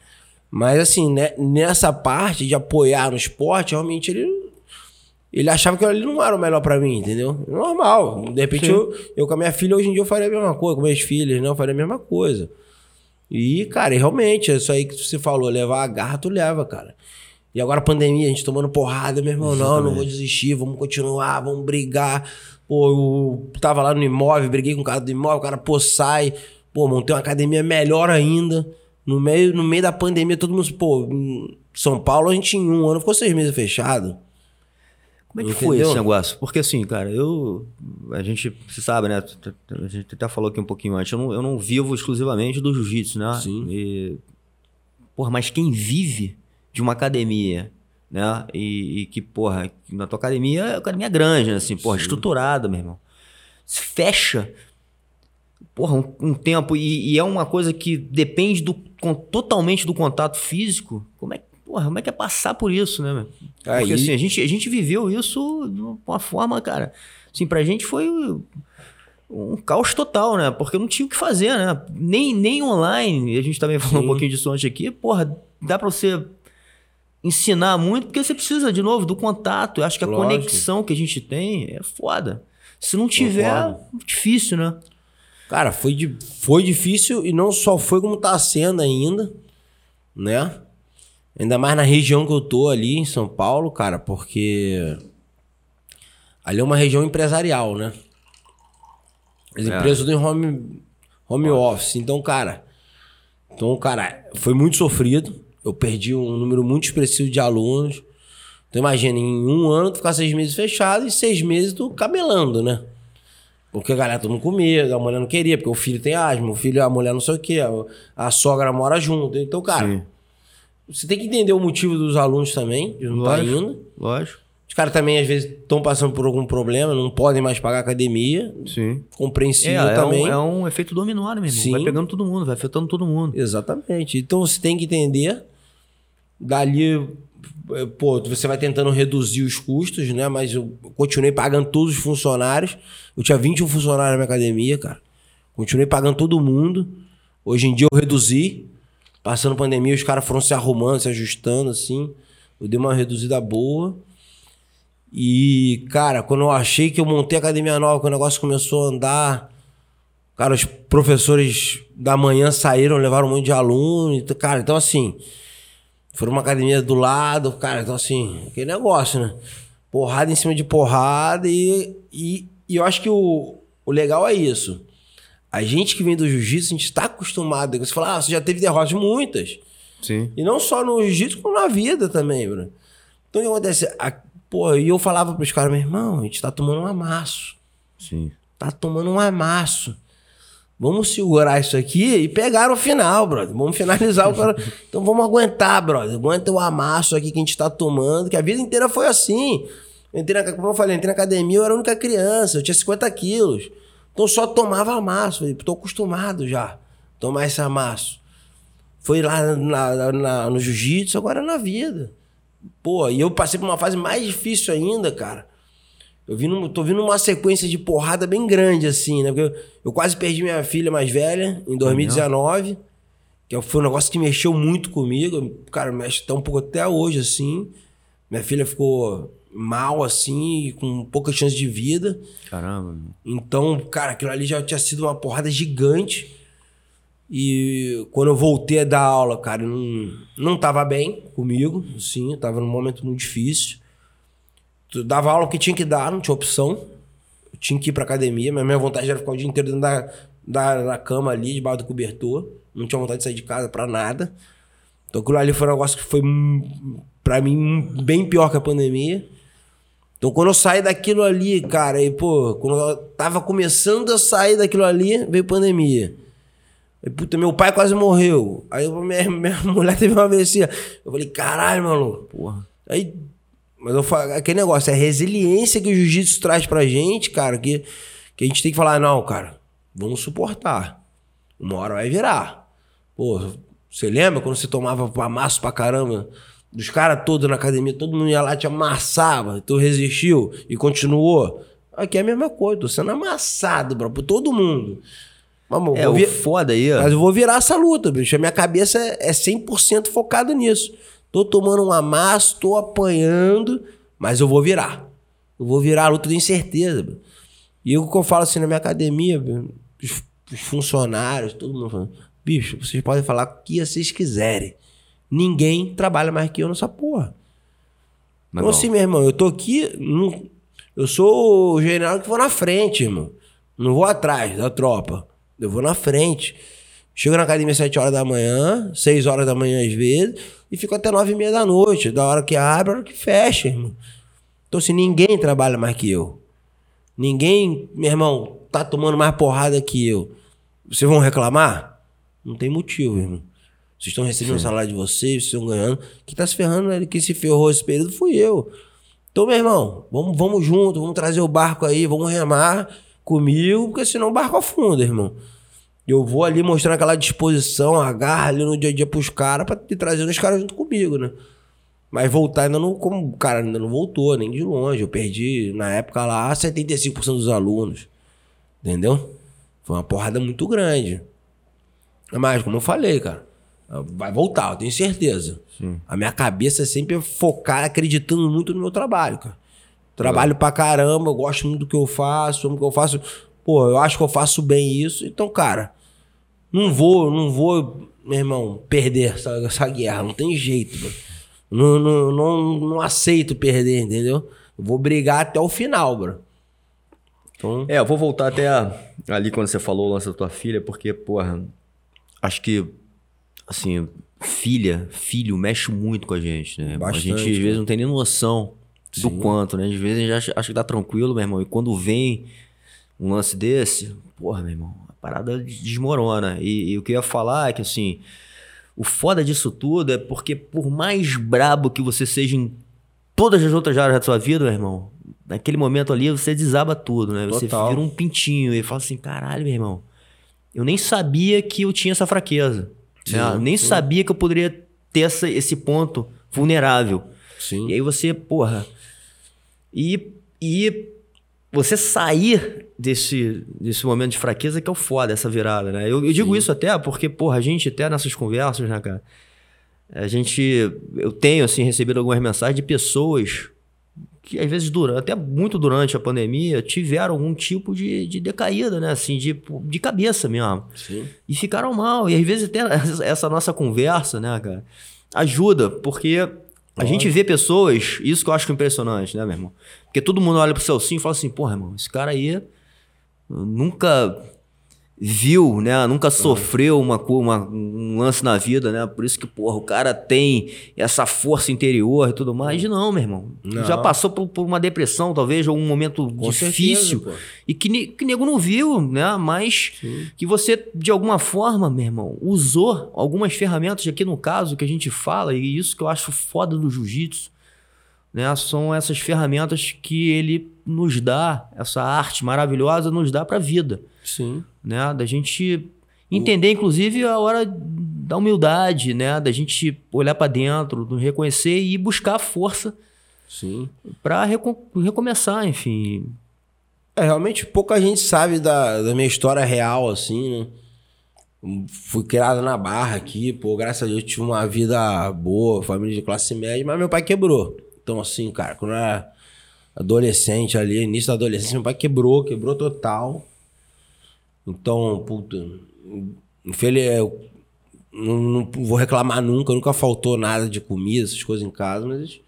Mas, assim, né, nessa parte de apoiar no esporte, realmente ele. Ele achava que ele não era o melhor para mim, entendeu? Normal. De repente, eu, eu com a minha filha, hoje em dia, eu faria a mesma coisa. Com minhas filhas, né? Eu faria a mesma coisa. E, cara, realmente, isso aí que você falou, levar a garra, tu leva, cara. E agora a pandemia, a gente tomando porrada, meu irmão, Exatamente. não, não vou desistir, vamos continuar, vamos brigar. Pô, eu tava lá no imóvel, briguei com o cara do imóvel, o cara, pô, sai. Pô, montei uma academia melhor ainda. No meio, no meio da pandemia, todo mundo, pô, São Paulo a gente em um ano ficou seis meses fechado. Como é que Entendeu? foi esse negócio? Porque assim, cara, eu. A gente, você sabe, né? A gente até falou aqui um pouquinho antes. Eu não, eu não vivo exclusivamente do jiu-jitsu, né? Sim. E, porra, mas quem vive de uma academia, né? E, e, que, porra, na tua academia é academia grande, né? assim, porra, Sim. estruturada, meu irmão. Se fecha, porra, um, um tempo, e, e, é uma coisa que depende do, com, totalmente do contato físico. Como é, porra, como é que é passar por isso, né, meu? Porque Aí... assim, a gente, a gente viveu isso de uma forma, cara. Assim, pra gente foi um caos total, né? Porque não tinha o que fazer, né? Nem, nem online, a gente também falou Sim. um pouquinho disso antes aqui, porra, dá pra você ensinar muito, porque você precisa, de novo, do contato. Eu acho que a Lógico. conexão que a gente tem é foda. Se não tiver, é difícil, né? Cara, foi, de, foi difícil e não só foi como tá sendo ainda, né? Ainda mais na região que eu tô ali, em São Paulo, cara, porque ali é uma região empresarial, né? As é. empresas do home, home office. Então, cara, então, cara, foi muito sofrido eu perdi um número muito expressivo de alunos. Então imagina, em um ano tu ficar seis meses fechado e seis meses tu cabelando, né? Porque a galera todo mundo com medo, a mulher não queria, porque o filho tem asma, o filho, a mulher não sei o quê, a, a sogra mora junto. Então, cara, Sim. você tem que entender o motivo dos alunos também, de não estar tá indo. Lógico. Os caras também, às vezes, estão passando por algum problema, não podem mais pagar academia. Sim. Compreensível é, também. É um, é um efeito dominó, né, meu irmão? Sim. Vai pegando todo mundo, vai afetando todo mundo. Exatamente. Então você tem que entender Dali, pô, você vai tentando reduzir os custos, né? Mas eu continuei pagando todos os funcionários. Eu tinha 21 funcionários na minha academia, cara. Continuei pagando todo mundo. Hoje em dia eu reduzi. Passando pandemia, os caras foram se arrumando, se ajustando, assim. Eu dei uma reduzida boa. E, cara, quando eu achei que eu montei a academia nova, que o negócio começou a andar, cara, os professores da manhã saíram, levaram um monte de aluno. Cara, então assim, foi uma academia do lado, cara, então assim, aquele negócio, né? Porrada em cima de porrada e, e, e eu acho que o, o legal é isso. A gente que vem do jiu-jitsu, a gente está acostumado. Você fala, ah, você já teve derrotas muitas. Sim. E não só no jiu-jitsu, como na vida também, bro. Então o que acontece? A, pô, e eu falava pros caras, meu irmão, a gente tá tomando um amasso. Sim. Tá tomando um amasso. Vamos segurar isso aqui e pegar o final, brother. Vamos finalizar o cara. Então vamos aguentar, brother. Aguenta o amasso aqui que a gente tá tomando, que a vida inteira foi assim. Eu entrei na, como eu falei, entrei na academia, eu era a única criança, eu tinha 50 quilos. Então só tomava amasso. Falei, tô acostumado já a tomar esse amasso. Foi lá na, na, no jiu-jitsu, agora na vida. Pô, e eu passei por uma fase mais difícil ainda, cara eu vi num, tô vindo uma sequência de porrada bem grande, assim, né? Porque eu, eu quase perdi minha filha mais velha em 2019. Que foi um negócio que mexeu muito comigo. Cara, mexe até um pouco até hoje, assim. Minha filha ficou mal, assim, com pouca chance de vida. Caramba. Então, cara, aquilo ali já tinha sido uma porrada gigante. E quando eu voltei a dar aula, cara, não, não tava bem comigo, sim, tava num momento muito difícil. Tu dava aula que tinha que dar, não tinha opção. Eu tinha que ir pra academia. Mas minha vontade era ficar o dia inteiro dentro da, da, da cama ali, debaixo do cobertor. Não tinha vontade de sair de casa pra nada. Então aquilo ali foi um negócio que foi, pra mim, bem pior que a pandemia. Então quando eu saí daquilo ali, cara, e pô, quando eu tava começando a sair daquilo ali, veio pandemia. Aí, puta, meu pai quase morreu. Aí minha, minha mulher teve uma AVC. Eu falei, caralho, mano. Porra. Aí mas eu falo, aquele negócio, é a resiliência que o jiu-jitsu traz pra gente, cara, que, que a gente tem que falar, não, cara, vamos suportar. Uma hora vai virar. Pô, você lembra quando você tomava amasso pra caramba? Dos caras todos na academia, todo mundo ia lá te amassava. Tu resistiu e continuou. Aqui é a mesma coisa, tô sendo amassado, bro, por todo mundo. Mas, é, o vir... foda aí, ó. Mas eu vou virar essa luta, bicho. A minha cabeça é 100% focada nisso. Tô tomando um amasso, tô apanhando, mas eu vou virar. Eu vou virar a luta, tenho certeza. Bro. E o que eu falo assim na minha academia, os, os funcionários, todo mundo falando, bicho, vocês podem falar o que vocês quiserem. Ninguém trabalha mais que eu nessa porra. Mas então, assim, meu irmão, eu tô aqui. eu sou o general que vou na frente, irmão. Não vou atrás da tropa. Eu vou na frente. Chego na academia às 7 horas da manhã, 6 horas da manhã às vezes, e fico até 9 e meia da noite. Da hora que abre, da hora que fecha, irmão. Então, assim, ninguém trabalha mais que eu. Ninguém, meu irmão, tá tomando mais porrada que eu. Vocês vão reclamar? Não tem motivo, irmão. Vocês estão recebendo o salário de vocês, vocês estão ganhando. Quem tá se ferrando, ele que se ferrou esse período fui eu. Então, meu irmão, vamos, vamos junto, vamos trazer o barco aí, vamos remar comigo, porque senão o barco afunda, irmão. Eu vou ali mostrando aquela disposição, agarra ali no dia a dia pros caras pra te trazer os caras junto comigo, né? Mas voltar ainda não, como o cara ainda não voltou, nem de longe. Eu perdi, na época lá, 75% dos alunos. Entendeu? Foi uma porrada muito grande. Mas, como eu falei, cara, vai voltar, eu tenho certeza. Sim. A minha cabeça é sempre focar, acreditando muito no meu trabalho, cara. Trabalho é. pra caramba, eu gosto muito do que eu faço, amo o que eu faço. Pô, eu acho que eu faço bem isso. Então, cara, não vou, não vou, meu irmão, perder essa, essa guerra. Não tem jeito, mano. Não, não, não, não aceito perder, entendeu? Eu vou brigar até o final, bro. Então... É, eu vou voltar até ali quando você falou o lance da tua filha, porque, porra, acho que, assim, filha, filho mexe muito com a gente, né? Bastante, a gente às vezes não tem nem noção do quanto, né? Às vezes a gente acha, acha que tá tranquilo, meu irmão. E quando vem um lance desse, porra, meu irmão, a parada desmorona. E, e o que eu ia falar é que, assim, o foda disso tudo é porque, por mais brabo que você seja em todas as outras áreas da sua vida, meu irmão, naquele momento ali você desaba tudo, né? Você Total. vira um pintinho e fala assim: caralho, meu irmão, eu nem sabia que eu tinha essa fraqueza. Sim, né? Nem sim. sabia que eu poderia ter essa, esse ponto vulnerável. Sim. E aí você, porra, e, e você sair desse, desse momento de fraqueza que é o foda, essa virada, né? Eu, eu digo isso até porque, porra, a gente até nessas conversas, né, cara? A gente. Eu tenho, assim, recebido algumas mensagens de pessoas que, às vezes, durante, até muito durante a pandemia, tiveram algum tipo de, de decaída, né? Assim, de, de cabeça mesmo. Sim. E ficaram mal. E às vezes até essa nossa conversa, né, cara, ajuda, porque a gente vê pessoas, isso que eu acho impressionante, né, meu irmão? Porque todo mundo olha pro Celcinho e fala assim, porra, irmão, esse cara aí nunca viu, né? Nunca sofreu uma, uma, um lance na vida, né? Por isso que, porra, o cara tem essa força interior e tudo mais. Não, meu irmão. Não. Já passou por, por, uma depressão, talvez, ou um momento Com difícil. Certeza, e que, que nego não viu, né? Mas Sim. que você, de alguma forma, meu irmão, usou algumas ferramentas aqui no caso que a gente fala, e isso que eu acho foda do jiu-jitsu, né? São essas ferramentas que ele nos dá, essa arte maravilhosa nos dá para a vida. Sim. Né? Da gente entender, inclusive, a hora da humildade, né? Da gente olhar para dentro, nos reconhecer e buscar força Sim. para recom recomeçar, enfim. É, realmente pouca gente sabe da, da minha história real, assim, né? Fui criado na barra aqui, pô, graças a Deus tive uma vida boa, família de classe média, mas meu pai quebrou. Então, assim, cara, quando eu era adolescente ali, início da adolescência, meu pai quebrou, quebrou total. Então, puta, infeliz, eu não, não, vou reclamar nunca, nunca faltou nada de comida, essas coisas em casa, mas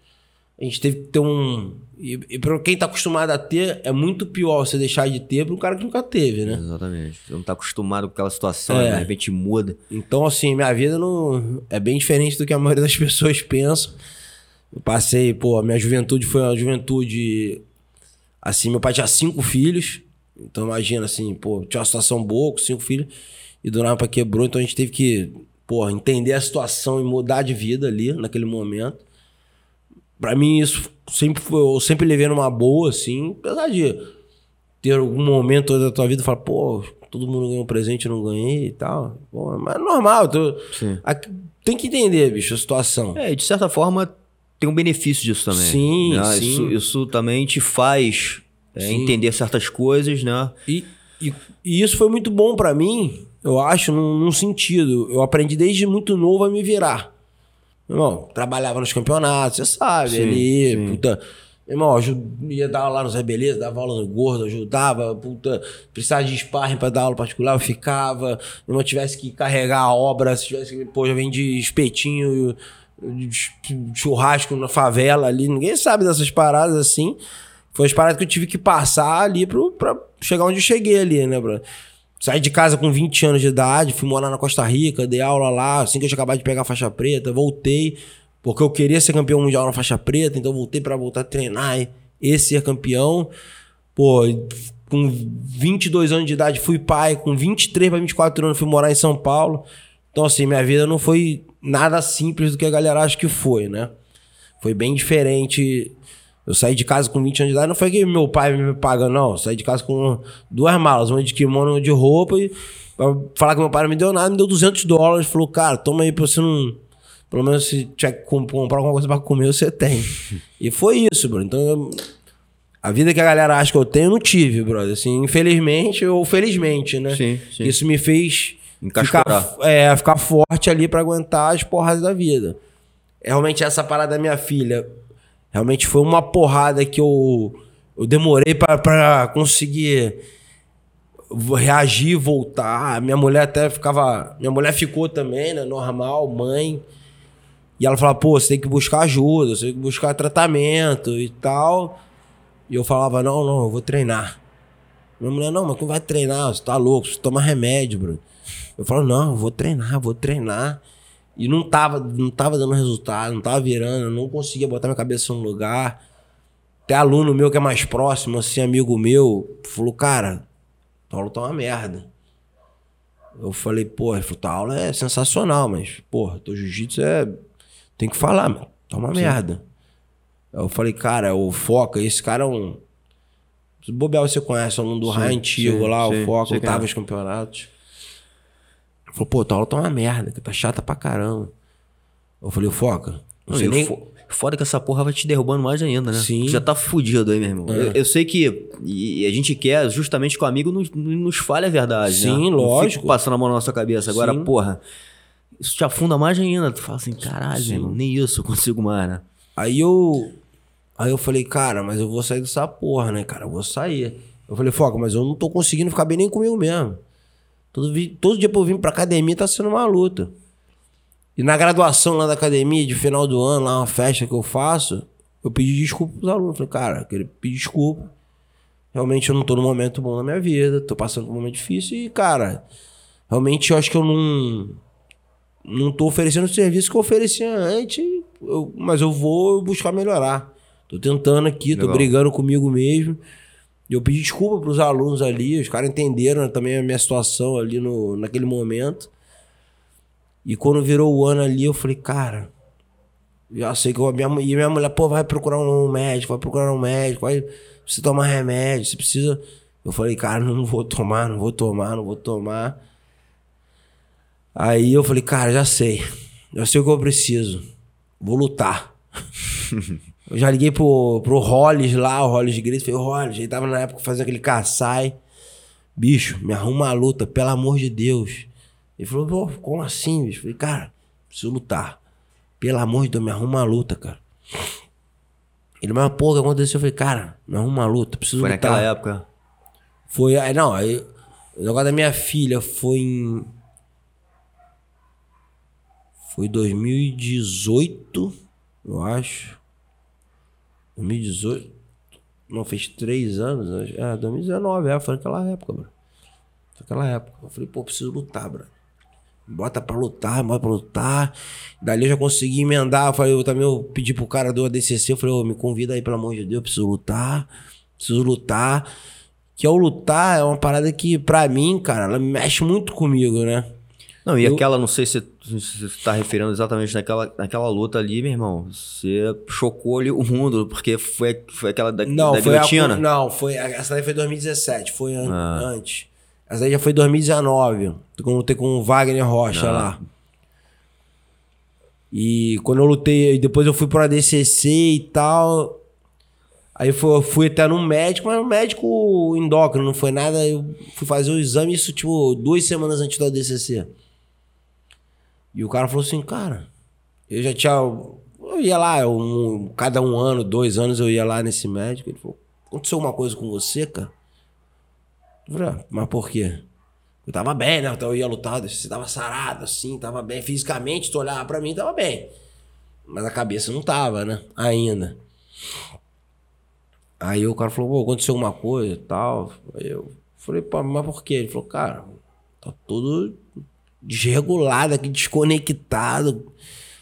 a gente teve que ter um. E, e para quem tá acostumado a ter, é muito pior você deixar de ter para um cara que nunca teve, né? Exatamente. Você não tá acostumado com aquela situação, é. de repente muda. Então, assim, minha vida não é bem diferente do que a maioria das pessoas pensam. Eu passei, pô, a minha juventude foi uma juventude. Assim, meu pai tinha cinco filhos. Então imagina assim, pô, tinha uma situação boa com cinco filhos e do nada quebrou, então a gente teve que, pô, entender a situação e mudar de vida ali naquele momento. Para mim isso sempre foi, eu sempre levei numa boa assim, apesar de ter algum momento da tua vida e falar, pô, todo mundo ganhou um presente, eu não ganhei e tal. Pô, mas é normal, tô, aqui, tem que entender, bicho, a situação. É, de certa forma, tem um benefício disso também. Sim, né? sim. Isso, isso também te faz é, entender certas coisas, né? E, e, e isso foi muito bom para mim, eu acho, num, num, sentido. Eu aprendi desde muito novo a me virar. Irmão, trabalhava nos campeonatos, você sabe, sim, ali, sim. puta. Irmão, ia dar aula lá no Zé Beleza, dava aula no Gordo, ajudava, puta, precisava de sparring pra dar aula particular, eu ficava. Irmão, tivesse que carregar a obra, se tivesse que, pô, já vem de espetinho, de churrasco na favela ali, ninguém sabe dessas paradas assim. Foi as paradas que eu tive que passar ali pro, pra chegar onde eu cheguei ali, né, bro? Saí de casa com 20 anos de idade, fui morar na Costa Rica, dei aula lá, assim que eu tinha acabado de pegar a faixa preta, voltei, porque eu queria ser campeão mundial na faixa preta, então voltei para voltar a treinar e ser campeão. Pô, com 22 anos de idade fui pai, com 23 para 24 anos fui morar em São Paulo. Então, assim, minha vida não foi nada simples do que a galera acha que foi, né? Foi bem diferente eu saí de casa com 20 anos de idade, não foi que meu pai me pagando, não. Eu saí de casa com duas malas, uma de kimono uma de roupa. E pra falar que meu pai não me deu nada, me deu 200 dólares. Falou, cara, toma aí pra você não. Pelo menos se tiver que comprar alguma coisa pra comer, você tem. e foi isso, bro. Então, eu, a vida que a galera acha que eu tenho, eu não tive, brother. Assim, infelizmente ou felizmente, né? Sim, sim. Isso me fez ficar, é, ficar forte ali para aguentar as porras da vida. Realmente, essa parada da minha filha Realmente foi uma porrada que eu, eu demorei para conseguir reagir, voltar. Minha mulher até ficava. Minha mulher ficou também, né? Normal, mãe. E ela falava, pô, você tem que buscar ajuda, você tem que buscar tratamento e tal. E eu falava, não, não, eu vou treinar. Minha mulher, não, mas tu vai treinar, você tá louco, você toma remédio, bro. Eu falo, não, eu vou treinar, vou treinar. E não tava, não tava dando resultado, não tava virando, não conseguia botar minha cabeça no lugar. Até aluno meu que é mais próximo, assim, amigo meu, falou, cara, tua aula tá uma merda. Eu falei, porra, tua aula é sensacional, mas, porra, teu jiu-jitsu é. Tem que falar, mano. Tá uma Sim. merda. Eu falei, cara, o Foca, esse cara é um. Se bobear, você conhece, é um do raio antigo lá, sim, o Foca, lutava é. os campeonatos. Falou, pô, tua aula tá uma merda, que tá chata pra caramba. Eu falei, foca. Não sei nem... Foda que essa porra vai te derrubando mais ainda, né? Sim. Já tá fudido aí, meu irmão. É. Eu, eu, sei que e a gente quer, justamente com o amigo, nos, nos falha a verdade, Sim, né? lógico. passando a mão na nossa cabeça. Agora, Sim. porra, isso te afunda mais ainda. Tu fala assim, caralho, meu irmão, nem isso eu consigo mais, né? Aí eu... Aí eu falei, cara, mas eu vou sair dessa porra, né, cara? Eu vou sair. Eu falei, foca, mas eu não tô conseguindo ficar bem nem comigo mesmo. Todo, todo dia pra eu vir pra academia tá sendo uma luta. E na graduação lá da academia, de final do ano, lá uma festa que eu faço, eu pedi desculpa pros alunos. Falei, cara, eu queria pedir desculpa. Realmente eu não tô num momento bom na minha vida, tô passando por um momento difícil e, cara, realmente eu acho que eu não. Não tô oferecendo o serviço que eu oferecia antes, eu, mas eu vou buscar melhorar. Tô tentando aqui, Legal. tô brigando comigo mesmo. Eu pedi desculpa para os alunos ali, os caras entenderam também a minha situação ali no, naquele momento. E quando virou o ano ali, eu falei, cara, já sei que eu, minha, e minha mulher, pô, vai procurar um médico, vai procurar um médico, vai precisa tomar remédio, você precisa. Eu falei, cara, não vou tomar, não vou tomar, não vou tomar. Aí eu falei, cara, já sei. Já sei o que eu preciso. Vou lutar. Eu já liguei pro, pro Hollis lá, o Hollis Grace. Falei, Hollis, ele tava na época fazendo aquele caçai. Bicho, me arruma uma luta, pelo amor de Deus. Ele falou, pô, como assim, bicho? Falei, cara, preciso lutar. Pelo amor de Deus, me arruma uma luta, cara. Ele, mas pô, o que aconteceu? Eu falei, cara, me arruma uma luta, preciso foi lutar. Foi naquela época? Foi, aí, não, aí, o negócio da minha filha foi em... Foi 2018, eu acho. 2018. Não, fez três anos. É, 2019, é, foi naquela época, bro. Foi naquela época. Eu falei, pô, preciso lutar, bro. Bota pra lutar, bota pra lutar. Dali eu já consegui emendar. Eu falei, eu também eu pedi pro cara do ADCC, eu falei, ô, me convida aí, pelo amor de Deus, eu preciso lutar. Preciso lutar. Que ao lutar é uma parada que, pra mim, cara, ela mexe muito comigo, né? Não, e eu... aquela, não sei se você está referindo exatamente naquela, naquela luta ali, meu irmão. Você chocou ali o mundo, porque foi, foi aquela da, não, da foi A, não, foi, essa daí foi 2017, foi an, ah. antes. Essa aí já foi 2019. Quando eu lutei com o Wagner Rocha Ah. lá. E quando eu lutei, depois eu fui pro ADCC e tal. Aí eu fui até num médico, mas um médico endócrino, não foi nada. Eu fui fazer o exame, isso tipo duas semanas antes do ADCC. E o cara falou assim, cara, eu já tinha. Eu ia lá, um- cada um ano, dois anos eu ia lá nesse médico. Ele falou: aconteceu uma coisa com você, cara? Eu falei, "Ah, mas por quê? Eu tava bem, né? Eu ia lutar, você tava sarado, assim, tava bem. Fisicamente, tu olhava pra mim, tava bem. Mas a cabeça não tava, né? Ainda. Aí o cara falou, pô, aconteceu alguma coisa e tal. Aí eu falei, pô, mas por quê? Ele falou, cara, tá tudo desregulado aqui, desconectado.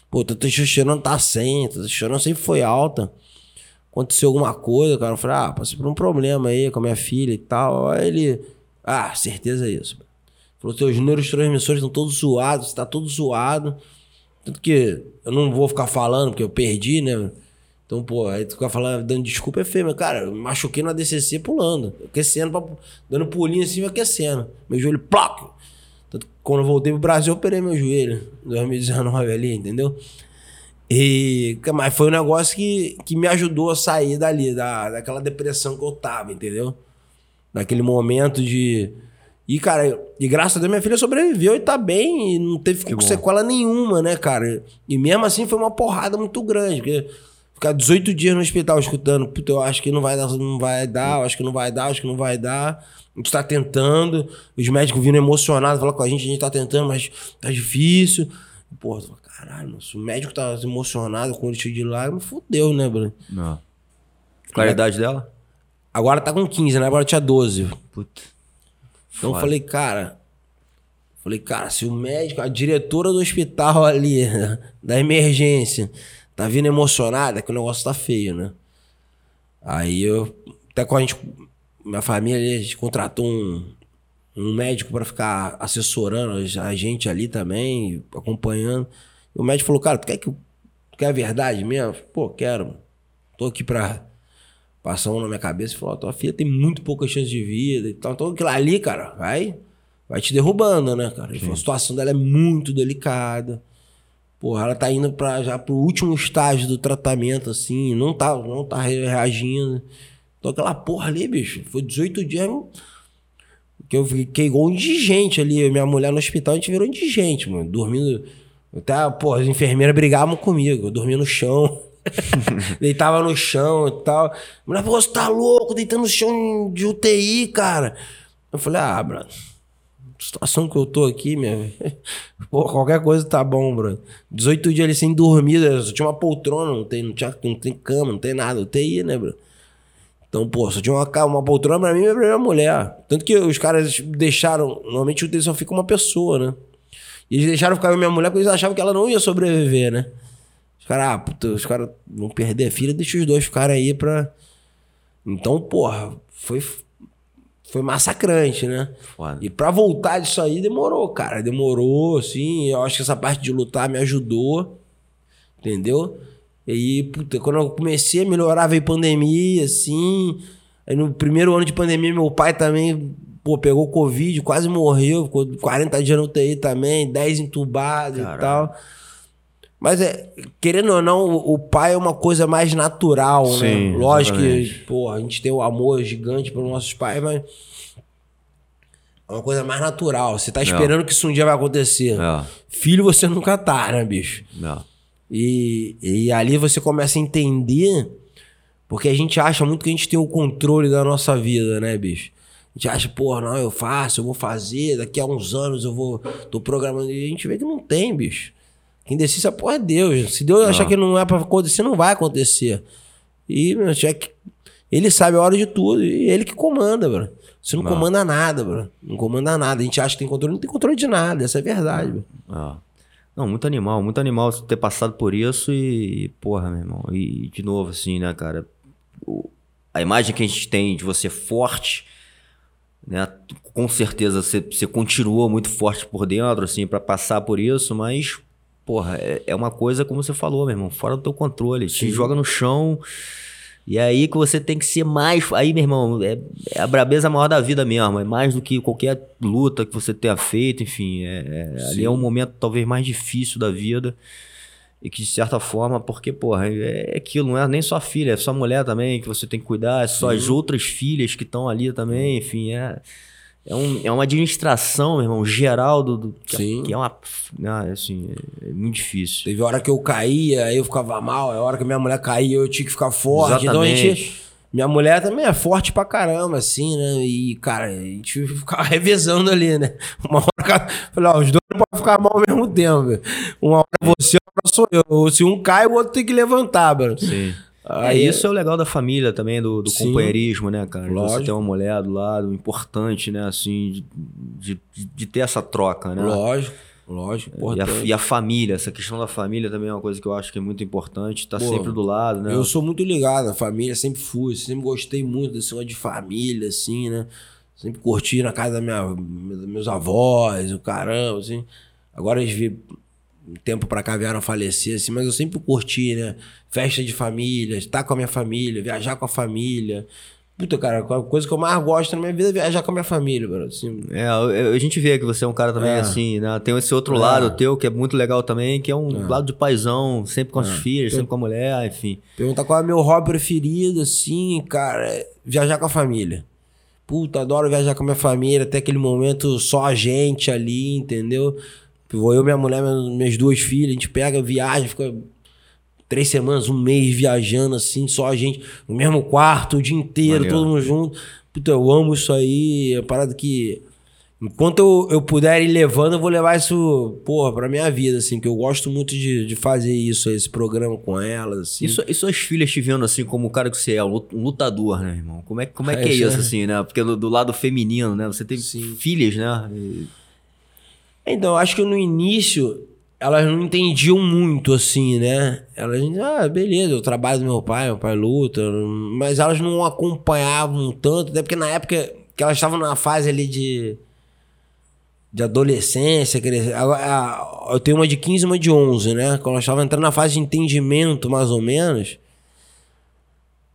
Pô, tua testosterona tá 100, tua testosterona sempre foi alta. Aconteceu alguma coisa, cara. Eu ah, passei por um problema aí com a minha filha e tal. Aí ele, ah, certeza é isso. Falou, teus neurotransmissores estão todos zoados, tá todo zoado. Tanto que eu não vou ficar falando, porque eu perdi, né? Então, pô, aí tu ficar falando, dando desculpa é feio, mas, cara, eu me machuquei no ADCC pulando, aquecendo, dando pulinho assim, aquecendo. Meu joelho, ploc! Tanto quando eu voltei pro Brasil, eu operei meu joelho, em 2019 ali, entendeu? E, mas foi um negócio que, que me ajudou a sair dali, da, daquela depressão que eu tava, entendeu? Naquele momento de. E, cara, e graças a Deus minha filha sobreviveu e tá bem, e não teve bom. sequela nenhuma, né, cara? E mesmo assim foi uma porrada muito grande, porque ficar 18 dias no hospital escutando, puta, eu acho que não vai dar, não vai dar, eu acho que não vai dar, eu acho que não vai dar. A gente tá tentando, os médicos vindo emocionados, falar com a gente, a gente tá tentando, mas tá difícil. Porra, caralho, nossa, o médico tá emocionado com ele cheio de lágrimas, fudeu, né, Bruno? Não. Qual é a idade dela? Agora tá com 15, né? Agora tinha 12. Puta. Então eu falei, cara. Falei, cara, se o médico, a diretora do hospital ali, da emergência, tá vindo emocionada, que o negócio tá feio, né? Aí eu. Até com a gente. Minha família, ali, a gente contratou um, um médico pra ficar assessorando a gente ali também, acompanhando. E o médico falou, cara, tu quer que. Tu quer a verdade mesmo? Pô, quero. Tô aqui pra passar um na minha cabeça e falou: tua filha tem muito pouca chance de vida e tal. Então aquilo ali, cara, vai, vai te derrubando, né, cara? A situação dela é muito delicada. Porra, ela tá indo pra, já pro último estágio do tratamento, assim, não tá, não tá re- reagindo. Então aquela porra ali, bicho, foi 18 dias que eu fiquei igual indigente ali. Minha mulher no hospital, a gente virou indigente, mano. Dormindo. Até, pô, as enfermeiras brigavam comigo. Eu dormia no chão. Deitava no chão e tal. Mulher, pô, você tá louco, deitando no chão de UTI, cara. Eu falei, ah, Bruno, situação que eu tô aqui, minha. Pô, qualquer coisa tá bom, Bruno. 18 dias ali sem dormir, eu só tinha uma poltrona, não tem, não, tinha, não tem cama, não tem nada. UTI, né, Bruno? Então, pô, só tinha uma, uma poltrona pra mim e pra minha mulher. Tanto que os caras deixaram. Normalmente o só fica uma pessoa, né? E eles deixaram ficar eu e minha mulher porque eles achavam que ela não ia sobreviver, né? Os caras, ah, os caras vão perder a filha, deixa os dois ficarem aí pra. Então, porra, foi, foi massacrante, né? Foda. E pra voltar disso aí demorou, cara. Demorou, assim. Eu acho que essa parte de lutar me ajudou. Entendeu? E puta, quando eu comecei a melhorar, veio pandemia, assim. Aí no primeiro ano de pandemia, meu pai também, pô, pegou Covid, quase morreu, ficou 40 dias no UTI também, 10 entubado e tal. Mas é, querendo ou não, o pai é uma coisa mais natural, Sim, né? Lógico que, exatamente. pô, a gente tem o amor gigante pelos nossos pais, mas é uma coisa mais natural. Você tá esperando que isso um dia vai acontecer. É. Filho você nunca tá, né, bicho? Não. E, e ali você começa a entender, porque a gente acha muito que a gente tem o controle da nossa vida, né, bicho? A gente acha, pô, não, eu faço, eu vou fazer, daqui a uns anos eu vou. tô programando. E a gente vê que não tem, bicho. Essa porra é Deus. Se Deus achar que não é pra acontecer, não vai acontecer. E, meu, tinha que- ele sabe a hora de tudo. E ele que comanda, bro. Você não, Não. comanda nada, bro. Não comanda nada. A gente acha que tem controle, não tem controle de nada. Essa é a verdade, bro. Ah. Não, muito animal, muito animal ter passado por isso e, porra, meu irmão. E, de novo, assim, né, cara? a imagem que a gente tem de você forte, né? Com certeza você, você continua muito forte por dentro, assim, pra passar por isso, mas, porra, é, é uma coisa, como você falou, meu irmão, fora do teu controle. Te joga no chão E aí que você tem que ser mais. Aí, meu irmão, é, é a brabeza maior da vida mesmo. É mais do que qualquer luta que você tenha feito, enfim. É, é, ali é um momento talvez mais difícil da vida. E que, de certa forma, porque, porra, é, é aquilo, não é nem sua filha, é sua mulher também que você tem que cuidar, é suas outras filhas que estão ali também, enfim, é. É, um, é uma administração, meu irmão, geral do. do que, Sim. É, que é uma. Né, assim, é, é muito difícil. Teve hora que eu caía, aí eu ficava mal, a hora que minha mulher caía, eu tinha que ficar forte. Exatamente. Então a gente. Minha mulher também é forte pra caramba, assim, né? E, cara, a gente ficava revezando ali, né? Uma hora. Falei, ó, os dois não podem ficar mal ao mesmo tempo. Uma hora você, outra sou eu. Se um cai, o outro tem que levantar, mano. Sim. Aí, é, isso é o legal da família também, do, do Sim. companheirismo, né, cara? De Você Lógico. ter uma mulher do lado, importante, né, assim, de, de, de ter essa troca, né? Lógico, lógico. E a, e a família, essa questão da família também é uma coisa que eu acho que é muito importante, tá Pô, sempre do lado, né? Eu sou muito ligado à família, sempre fui, sempre gostei muito desse negócio de família, assim, né? Sempre curti na casa da minha, dos meus avós, o caramba, assim. Agora eles vi um tempo pra cá vieram a falecer, assim, mas eu sempre curti, né? Festa de família, estar com a minha família, viajar com a família. Puta, cara, a coisa que eu mais gosto na minha vida é viajar com a minha família, bro. Assim, É, a gente vê que você é um cara também É. assim, né? Tem esse outro É. lado teu que é muito legal também, que é um lado de paizão, sempre com as É. filhas, sempre com a mulher, enfim. Perguntar qual é o meu hobby preferido, assim, cara, é viajar com a família. Puta, adoro viajar com a minha família, até aquele momento só a gente ali, entendeu? Vou eu, minha mulher, minhas duas filhas, a gente pega, viaja, fica três semanas, um mês viajando, assim, só a gente, no mesmo quarto, o dia inteiro, Maneiro. todo mundo junto. Puta, eu amo isso aí, é parada que. Enquanto eu, eu puder ir levando, eu vou levar isso, porra, pra minha vida, assim, que eu gosto muito de, de fazer isso, esse programa com elas, assim. E, e suas filhas te vendo assim como o cara que você é, um lut- lutador, né, irmão? Como é, como é É, que é isso é. assim, né? Porque do, do lado feminino, né? Você teve Sim. filhas, né? E- Então, eu acho que no início elas não entendiam muito, assim, né? Elas, ah, beleza, eu trabalho do meu pai, meu pai luta, mas elas não acompanhavam tanto, até porque na época que elas estavam na fase ali de, de adolescência, crescer. Agora, eu tenho uma de 15 e uma de 11, né? Quando elas estavam entrando na fase de entendimento, mais ou menos,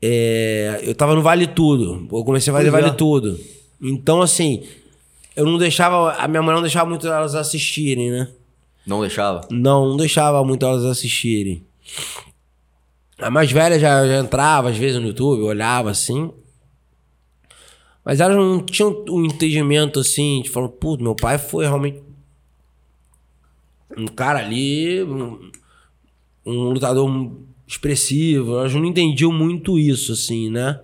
é, eu tava no Vale Tudo. Eu comecei a fazer Pois é. Vale Tudo. Então, assim, eu não deixava. A minha mãe não deixava muito elas assistirem, né? Não deixava? Não, não deixava muito elas assistirem. A mais velha já, já entrava às vezes no YouTube, olhava assim. Mas elas não tinham um entendimento assim, de falar, putz, meu pai foi realmente um cara ali, um, um lutador expressivo. Elas não entendiam muito isso, assim, né?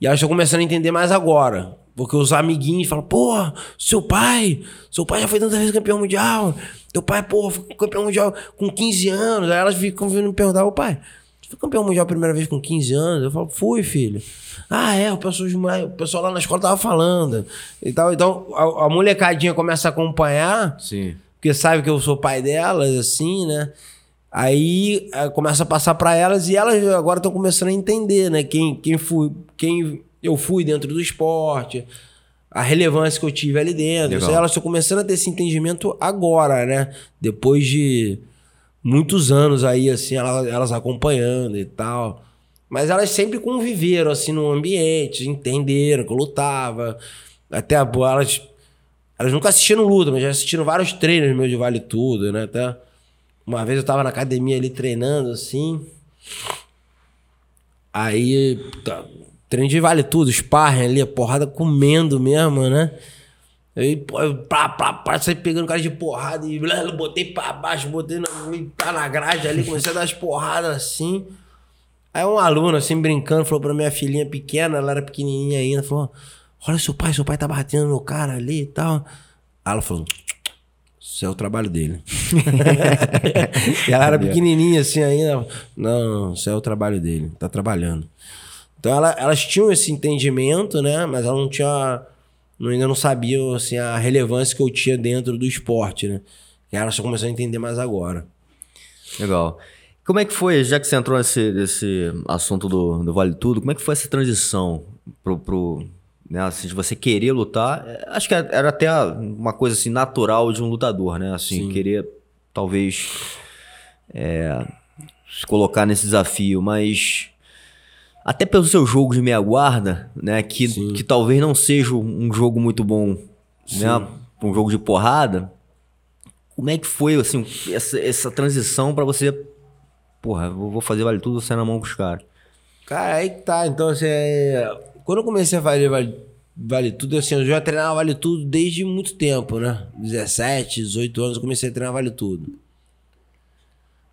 E elas estão começando a entender mais agora. Porque os amiguinhos falam, pô, seu pai, seu pai já foi tantas vezes campeão mundial. Teu pai, pô, foi campeão mundial com 15 anos. Aí elas ficam vindo me perguntar, ô pai, você foi campeão mundial a primeira vez com 15 anos? Eu falo, fui, filho. Ah, é, o pessoal, o pessoal lá na escola tava falando. E tal. Então, a, a molecadinha começa a acompanhar Sim. porque sabe que eu sou pai delas, assim, né? Aí eh, começa a passar pra elas e elas agora estão começando a entender, né? Quem, quem, fui, quem eu fui dentro do esporte, a relevância que eu tive ali dentro. Legal. Elas estão começando a ter esse entendimento agora, né? Depois de muitos anos aí, assim, elas, elas acompanhando e tal. Mas elas sempre conviveram, assim, no ambiente, entenderam que eu lutava. Até elas elas nunca assistiram luta, mas já assistiram vários treinos meus de Vale Tudo, né? Até uma vez eu tava na academia ali treinando, assim. Aí, tá, treino de Vale Tudo, sparring ali, a porrada comendo mesmo, né? Aí, pô, pá, pá, pá, saí pegando cara de porrada e blá, botei pra baixo, botei na, tá na grade ali, comecei a dar as porradas assim. Aí um aluno, assim, brincando, falou pra minha filhinha pequena, ela era pequenininha ainda, falou: Olha seu pai, seu pai tá batendo no cara ali e tal. Aí ela falou: Isso é o trabalho dele. e ela era pequenininha assim ainda. Não, isso é o trabalho dele, tá trabalhando. Então ela- elas tinham esse entendimento, né? Mas ela não tinha. não- ainda não sabiam assim, a relevância que eu tinha dentro do esporte, né? E elas estão começando a entender mais agora. Legal. Como é que foi, já que você entrou nesse, nesse assunto do, do Vale Tudo, como é que foi essa transição pro, pro né, assim, de você querer lutar? É, Acho que era até uma coisa assim natural de um lutador, né? Assim, querer talvez é, se colocar nesse desafio, mas até pelo seu jogo de meia guarda, né? Que, que talvez não seja um jogo muito bom, Sim. né? Um jogo de porrada. Como é que foi, assim, essa, essa transição para você... Porra, vou fazer vale tudo, você na mão com os caras. Cara, aí que tá. Então, assim, é... quando eu comecei a fazer vale, vale tudo, assim, eu já treinava vale tudo desde muito tempo, né? 17, 18 anos eu comecei a treinar vale tudo.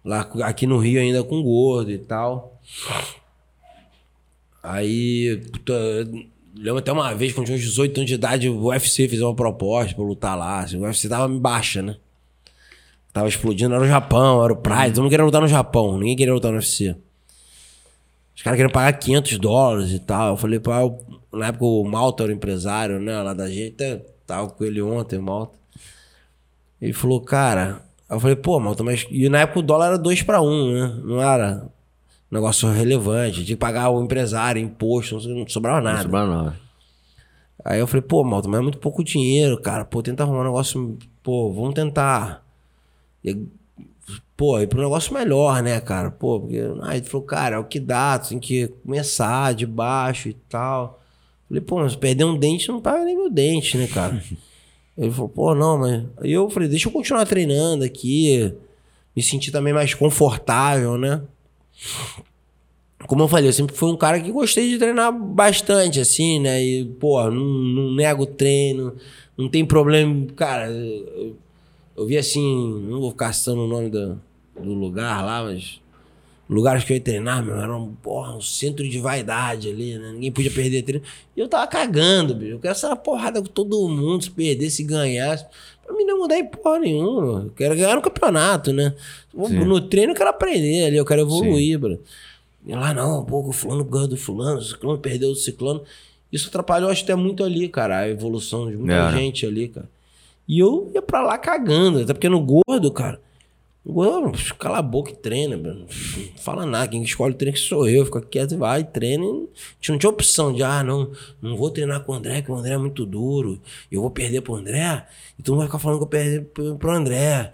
Lá, aqui no Rio ainda com gordo e tal. Aí, puta, lembro até uma vez, quando tinha uns 18 anos de idade, o UFC fez uma proposta pra lutar lá. Assim, o UFC tava em baixa, né? Tava explodindo, era o Japão, era o Pride, todo mundo queria lutar no Japão, ninguém queria lutar no UFC. Os caras queriam pagar 500 dólares e tal. Eu falei, pá, na época o Malta era o empresário, né, lá da gente, tava com ele ontem, o Malta. Ele falou, cara. Eu falei, pô, Malta, mas. E na época o dólar era 2 para 1, né? Não era um negócio relevante. Tinha que pagar o empresário, imposto, não sobrava nada. Não sobrava nada. Aí eu falei, pô, Malta, mas é muito pouco dinheiro, cara. Pô, tenta arrumar um negócio. Pô, vamos tentar. E, pô, ir pra um negócio melhor, né, cara? Pô, porque. Aí ele falou, cara, é o que dá, tu tem que começar de baixo e tal. Falei, pô, mas perder um dente não paga nem meu dente, né, cara? ele falou, pô, não, mas. Aí eu falei, deixa eu continuar treinando aqui. Me sentir também mais confortável, né? Como eu falei, eu sempre fui um cara que gostei de treinar bastante, assim, né? E, pô, não, não nego treino, não tem problema. Cara, eu, eu vi assim, não vou ficar citando o nome do, do lugar lá, mas lugares que eu ia treinar, meu, era um, porra, um centro de vaidade ali, né? Ninguém podia perder treino. E eu tava cagando, bicho. Eu quero essa porrada com todo mundo, se perder, se ganhasse. Pra mim não mudar em porra nenhuma. Eu quero ganhar no campeonato, né? Sim. No treino eu quero aprender ali, eu quero evoluir, bro. E lá, não, pô, o fulano ganhou do fulano, o ciclano perdeu do ciclano. Isso atrapalhou, acho até muito ali, cara, a evolução de muita é. gente ali, cara. E eu ia pra lá cagando, até porque no gordo, cara, Gordo, cala a boca e treina, Não fala nada. Quem escolhe o treino que sou eu. Fica quieto e vai, treina. A gente não tinha opção de, ah, não, não vou treinar com o André, que o André é muito duro. Eu vou perder pro André. E tu não vai ficar falando que eu perdi pro André.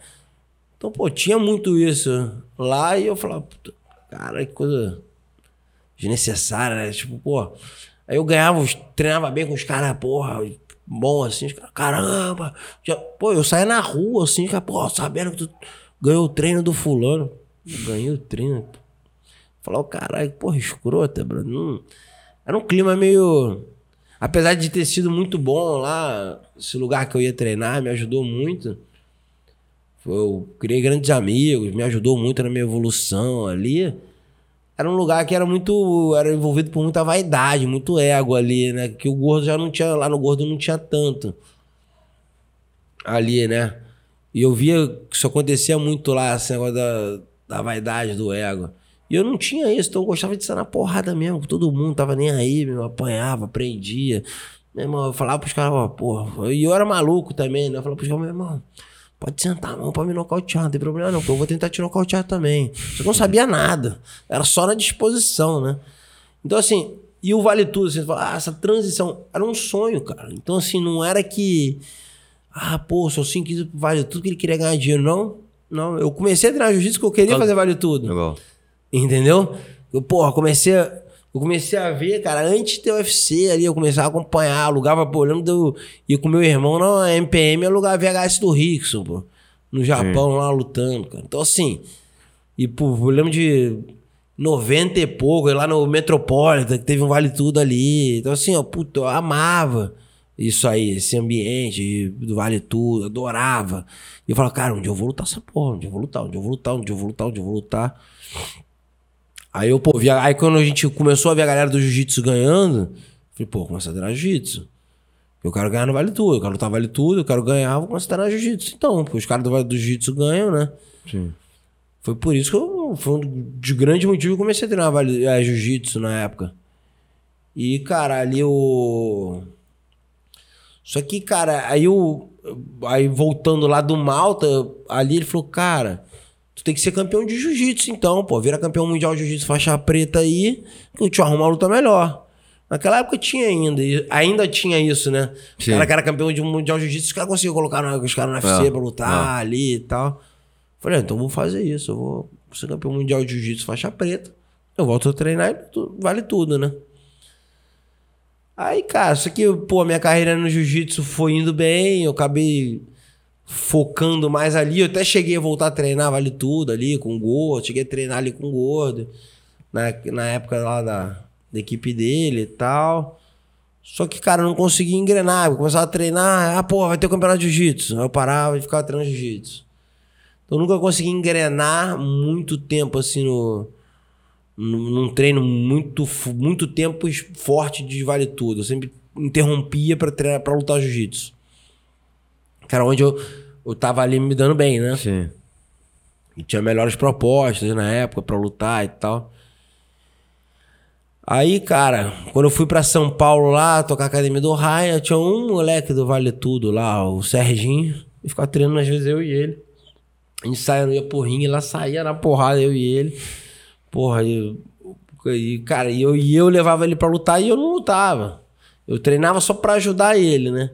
Então, pô, tinha muito isso lá e eu falava, puta, cara, que coisa desnecessária, né? Tipo, pô. Aí eu ganhava, treinava bem com os caras, porra, bom assim, os caras, caramba. Já, pô, eu saía na rua assim, cara, pô, sabendo que tu ganhou o treino do fulano. Ganhei o treino. Falar, o caralho, porra, escrota, bro. Era um clima meio. Apesar de ter sido muito bom lá, esse lugar que eu ia treinar me ajudou muito. Eu criei grandes amigos, me ajudou muito na minha evolução ali. Era um lugar que era muito. Era envolvido por muita vaidade, muito ego ali, né? Que o gordo já não tinha. Lá no gordo não tinha tanto. Ali, né? E eu via que isso acontecia muito lá, esse negócio da, da vaidade, do ego. E eu não tinha isso, então eu gostava de estar na porrada mesmo, com todo mundo, tava nem aí, meu, apanhava, prendia. Meu irmão, eu falava pros caras, porra. E eu era maluco também, né? Eu falava pros caras, meu irmão, pode sentar a mão pra me nocautear, não tem problema não, porque eu vou tentar te nocautear também. Eu não sabia nada, era só na disposição, né? Então, assim, e o Vale Tudo, assim, ah, essa transição era um sonho, cara. Então, assim, não era que ah, pô, só 5 quilos vale tudo que ele queria ganhar dinheiro. Não, não. Eu comecei a treinar jiu-jitsu porque eu queria fazer vale tudo. Legal. Entendeu? Eu, porra, comecei a, eu comecei a ver, cara, antes de ter UFC ali, eu comecei a acompanhar, alugava, pô, eu eu ir com meu irmão na MPM, alugar VHS do Rickson, pô. No Japão, Sim. lá lutando, cara. Então, assim, e, pô, eu lembro de 90 e pouco, lá no Metropolitan, que teve um Vale Tudo ali. Então, assim, ó, puta, eu amava isso aí, esse ambiente do Vale Tudo, adorava. E eu falava, cara, onde eu vou lutar essa porra? Onde eu vou lutar? Onde eu vou lutar? Onde eu vou lutar? Onde eu vou lutar? Aí eu, pô, via, aí quando a gente começou a ver a galera do jiu-jitsu ganhando, falei, pô, começa a treinar jiu-jitsu. Eu quero ganhar no Vale Tudo, eu quero lutar Vale Tudo, eu quero ganhar, vou começar a treinar jiu-jitsu. Então, porque os caras do Vale do Jiu-Jitsu ganham, né? Sim. Foi por isso que eu, foi um de grande motivo que eu comecei a treinar vale, é, jiu-jitsu na época. E, cara, ali o. Só que, cara, aí eu. Aí voltando lá do Malta, ali ele falou, cara, tu tem que ser campeão de jiu-jitsu, então, pô. Vira campeão mundial de jiu-jitsu faixa preta aí, que eu te arrumo uma luta melhor. Naquela época tinha ainda, ainda tinha isso, né? Sim. O cara que era campeão de mundial de jiu-jitsu, os caras conseguiam colocar os caras no UFC é, pra lutar é. ali e tal. Falei, ah, então vou fazer isso, eu vou ser campeão mundial de jiu-jitsu faixa preta. eu volto a treinar e tu- vale tudo, né? Aí, cara, isso aqui, pô, minha carreira no jiu-jitsu foi indo bem, eu acabei focando mais ali. Eu até cheguei a voltar a treinar, vale tudo ali, com o gordo. Cheguei a treinar ali com o gordo, na, na época lá da, da equipe dele e tal. Só que, cara, eu não conseguia engrenar. Eu começava a treinar, ah, pô, vai ter o campeonato de jiu-jitsu. Aí eu parava e ficava treinando jiu-jitsu. Então eu nunca consegui engrenar muito tempo assim no, num treino muito, muito tempo forte de vale tudo. Eu sempre interrompia pra treinar para lutar jiu-jitsu. Era onde eu, eu tava ali me dando bem, né? Sim. E tinha melhores propostas na época pra lutar e tal. Aí, cara, quando eu fui pra São Paulo lá, tocar a academia do Raia, tinha um moleque do Vale Tudo lá, o Serginho, e ficava treinando às vezes eu e ele. A gente saia, ia pro ringue, lá saía na porrada, eu e ele. Porra, e, e, cara, e eu, e eu levava ele pra lutar e eu não lutava. Eu treinava só pra ajudar ele, né?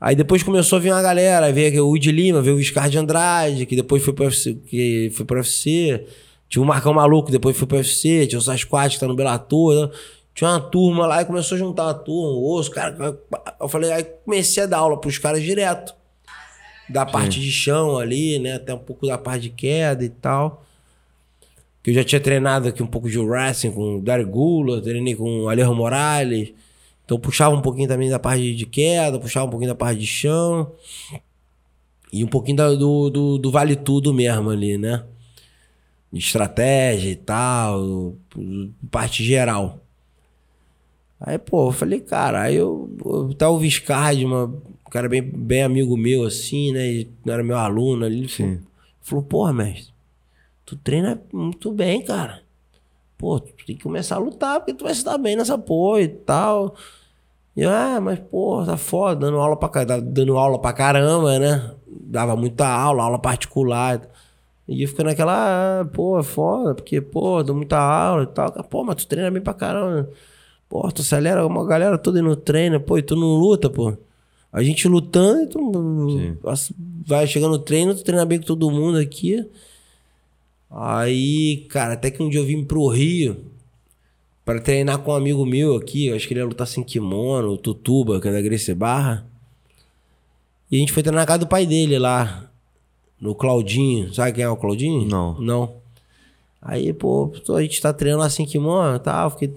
Aí depois começou a vir uma galera, aí veio o Woody Lima, veio o Scar de Andrade, que depois foi pro UFC, que foi pro UFC. Tinha o Marcão Maluco, depois foi pro UFC, tinha o Sasquatch que tá no Bellator. né? Tinha uma turma lá e começou a juntar uma turma, o osso, cara. Eu falei, aí comecei a dar aula pros caras direto. Da parte de chão ali, né? Até um pouco da parte de queda e tal. Que eu já tinha treinado aqui um pouco de wrestling com o Dari Gula, treinei com o Alejo Morales. Então puxava um pouquinho também da parte de queda, puxava um pouquinho da parte de chão. E um pouquinho da- do, do, do vale tudo mesmo ali, né? Estratégia e tal, parte geral. Aí, pô, eu falei, cara, aí eu, eu tá o Viscardi, uma, um cara bem, bem amigo meu, assim, né? E não era meu aluno ali. Falou, falou, porra, mestre, tu treina muito bem, cara. Pô, tu tem que começar a lutar, porque tu vai se dar bem nessa porra e tal. E eu, ah, mas, pô, tá foda, dando aula pra, dando aula pra caramba, né? Dava muita aula, aula particular. E eu ficando naquela, ah, pô, é foda, porque, pô, dou muita aula e tal. Pô, mas tu treina bem pra caramba. Pô, tu acelera uma galera toda indo treino, pô, e tu não luta, pô. A gente lutando, tu vai chegando no treino, tu treina bem com todo mundo aqui. Aí, cara, até que um dia eu vim pro Rio pra treinar com um amigo meu aqui. Eu acho que ele ia lutar sem kimono, o Tutuba, que é da Gracie Barra. E a gente foi treinar na casa do pai dele lá, no Claudinho. Sabe quem é o Claudinho? Não. Não. Aí, pô, a gente tá treinando lá sem kimono e tal. Fiquei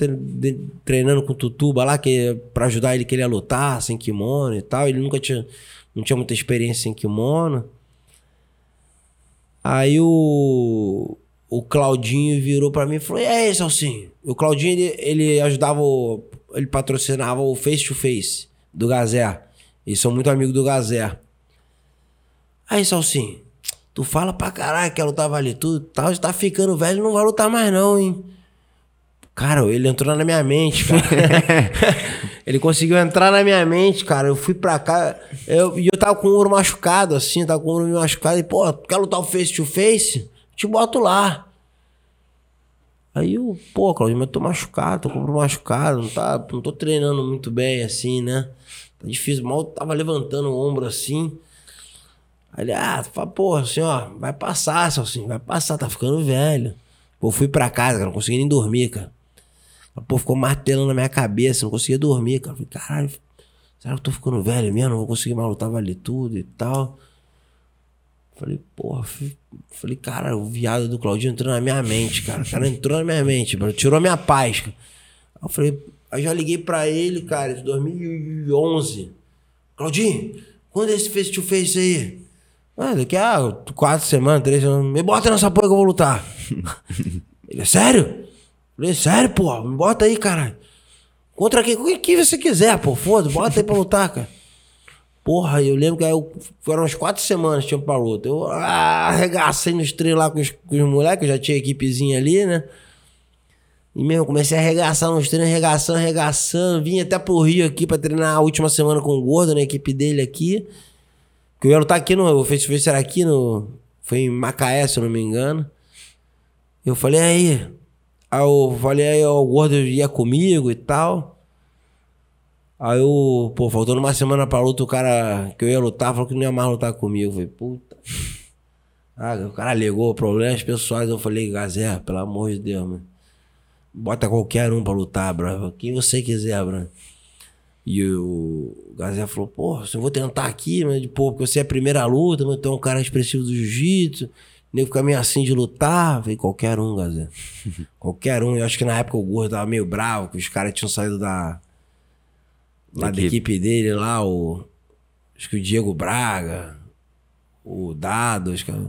treinando com o Tutuba lá, que, pra ajudar ele que ele ia lutar sem kimono e tal. Ele nunca tinha, não tinha muita experiência sem kimono. Aí o, o Claudinho virou pra mim e falou: E aí, Salsinho? O Claudinho, ele, ele ajudava, o- ele patrocinava o Face to Face do Gazé. Eles são muito amigos do Gazé. Aí, Salsinho, tu fala pra caralho que quer lutar vale tudo e tal, já tá ficando velho, não vai lutar mais não, hein? Cara, ele entrou na minha mente, cara. ele conseguiu entrar na minha mente, cara. Eu fui pra cá, eu, e eu tava com o ouro machucado, assim, tava com o ouro machucado. E, pô, quer lutar o face to face? Te boto lá. Aí eu, pô, Claudio, mas eu tô machucado, tô com o ombro machucado, não, tá, não tô treinando muito bem, assim, né? Tá difícil, mal tava levantando o ombro assim. Aí ele, ah, fala, porra, assim, ó, vai passar, Celcinho, vai passar, tá ficando velho. Pô, fui pra casa, cara, não consegui nem dormir, cara. Pô, ficou martelando na minha cabeça, não conseguia dormir, cara. Falei, caralho, será que eu tô ficando velho mesmo? Não vou conseguir mais lutar vale tudo e tal. Falei, porra, falei, cara, o viado do Claudinho entrou na minha mente, cara. O cara entrou na minha mente, mano, tirou a minha paz, cara. Aí eu falei, aí já liguei pra ele, cara, em 2011. Claudinho, quando é esse face to aí? Ah, daqui a quatro semanas, três semanas. Me bota nessa porra que eu vou lutar. Ele, sério? Falei, sério, pô, me bota aí, caralho. Contra quem? Quem que você quiser, pô, foda, bota aí pra lutar, cara. Porra, eu lembro que aí eu, foram umas quatro semanas tinha pra luta. Eu ah, arregacei nos treinos lá com os, com os moleques, eu já tinha equipezinha ali, né? E mesmo, comecei a arregaçar nos treinos, arregaçando, arregaçando. Vim até pro Rio aqui pra treinar a última semana com o Gordo, na equipe dele aqui. Que eu ia lutar aqui no. O Face era aqui no. Foi em Macaé, se eu não me engano. Eu falei, aí. Aí eu falei, aí o Gordo ia comigo e tal. Aí eu, pô, faltando uma semana pra luta, o cara que eu ia lutar falou que não ia mais lutar comigo. Eu falei, puta. Ah, o cara alegou problemas pessoais. Eu falei, Gazé, pelo amor de Deus, mano. bota qualquer um pra lutar, bro. Quem você quiser, bro. E o Gazé falou, pô, eu vou tentar aqui, mas, pô, porque você é a primeira luta, mas tu é um cara expressivo do jiu-jitsu. Nem fica meio assim de lutar. Falei, qualquer um, Gazé. qualquer um. Eu acho que na época o Gordo tava meio bravo, que os caras tinham saído da... Lá da equipe dele, lá, o... Acho que o Diego Braga, o Dado, os caras...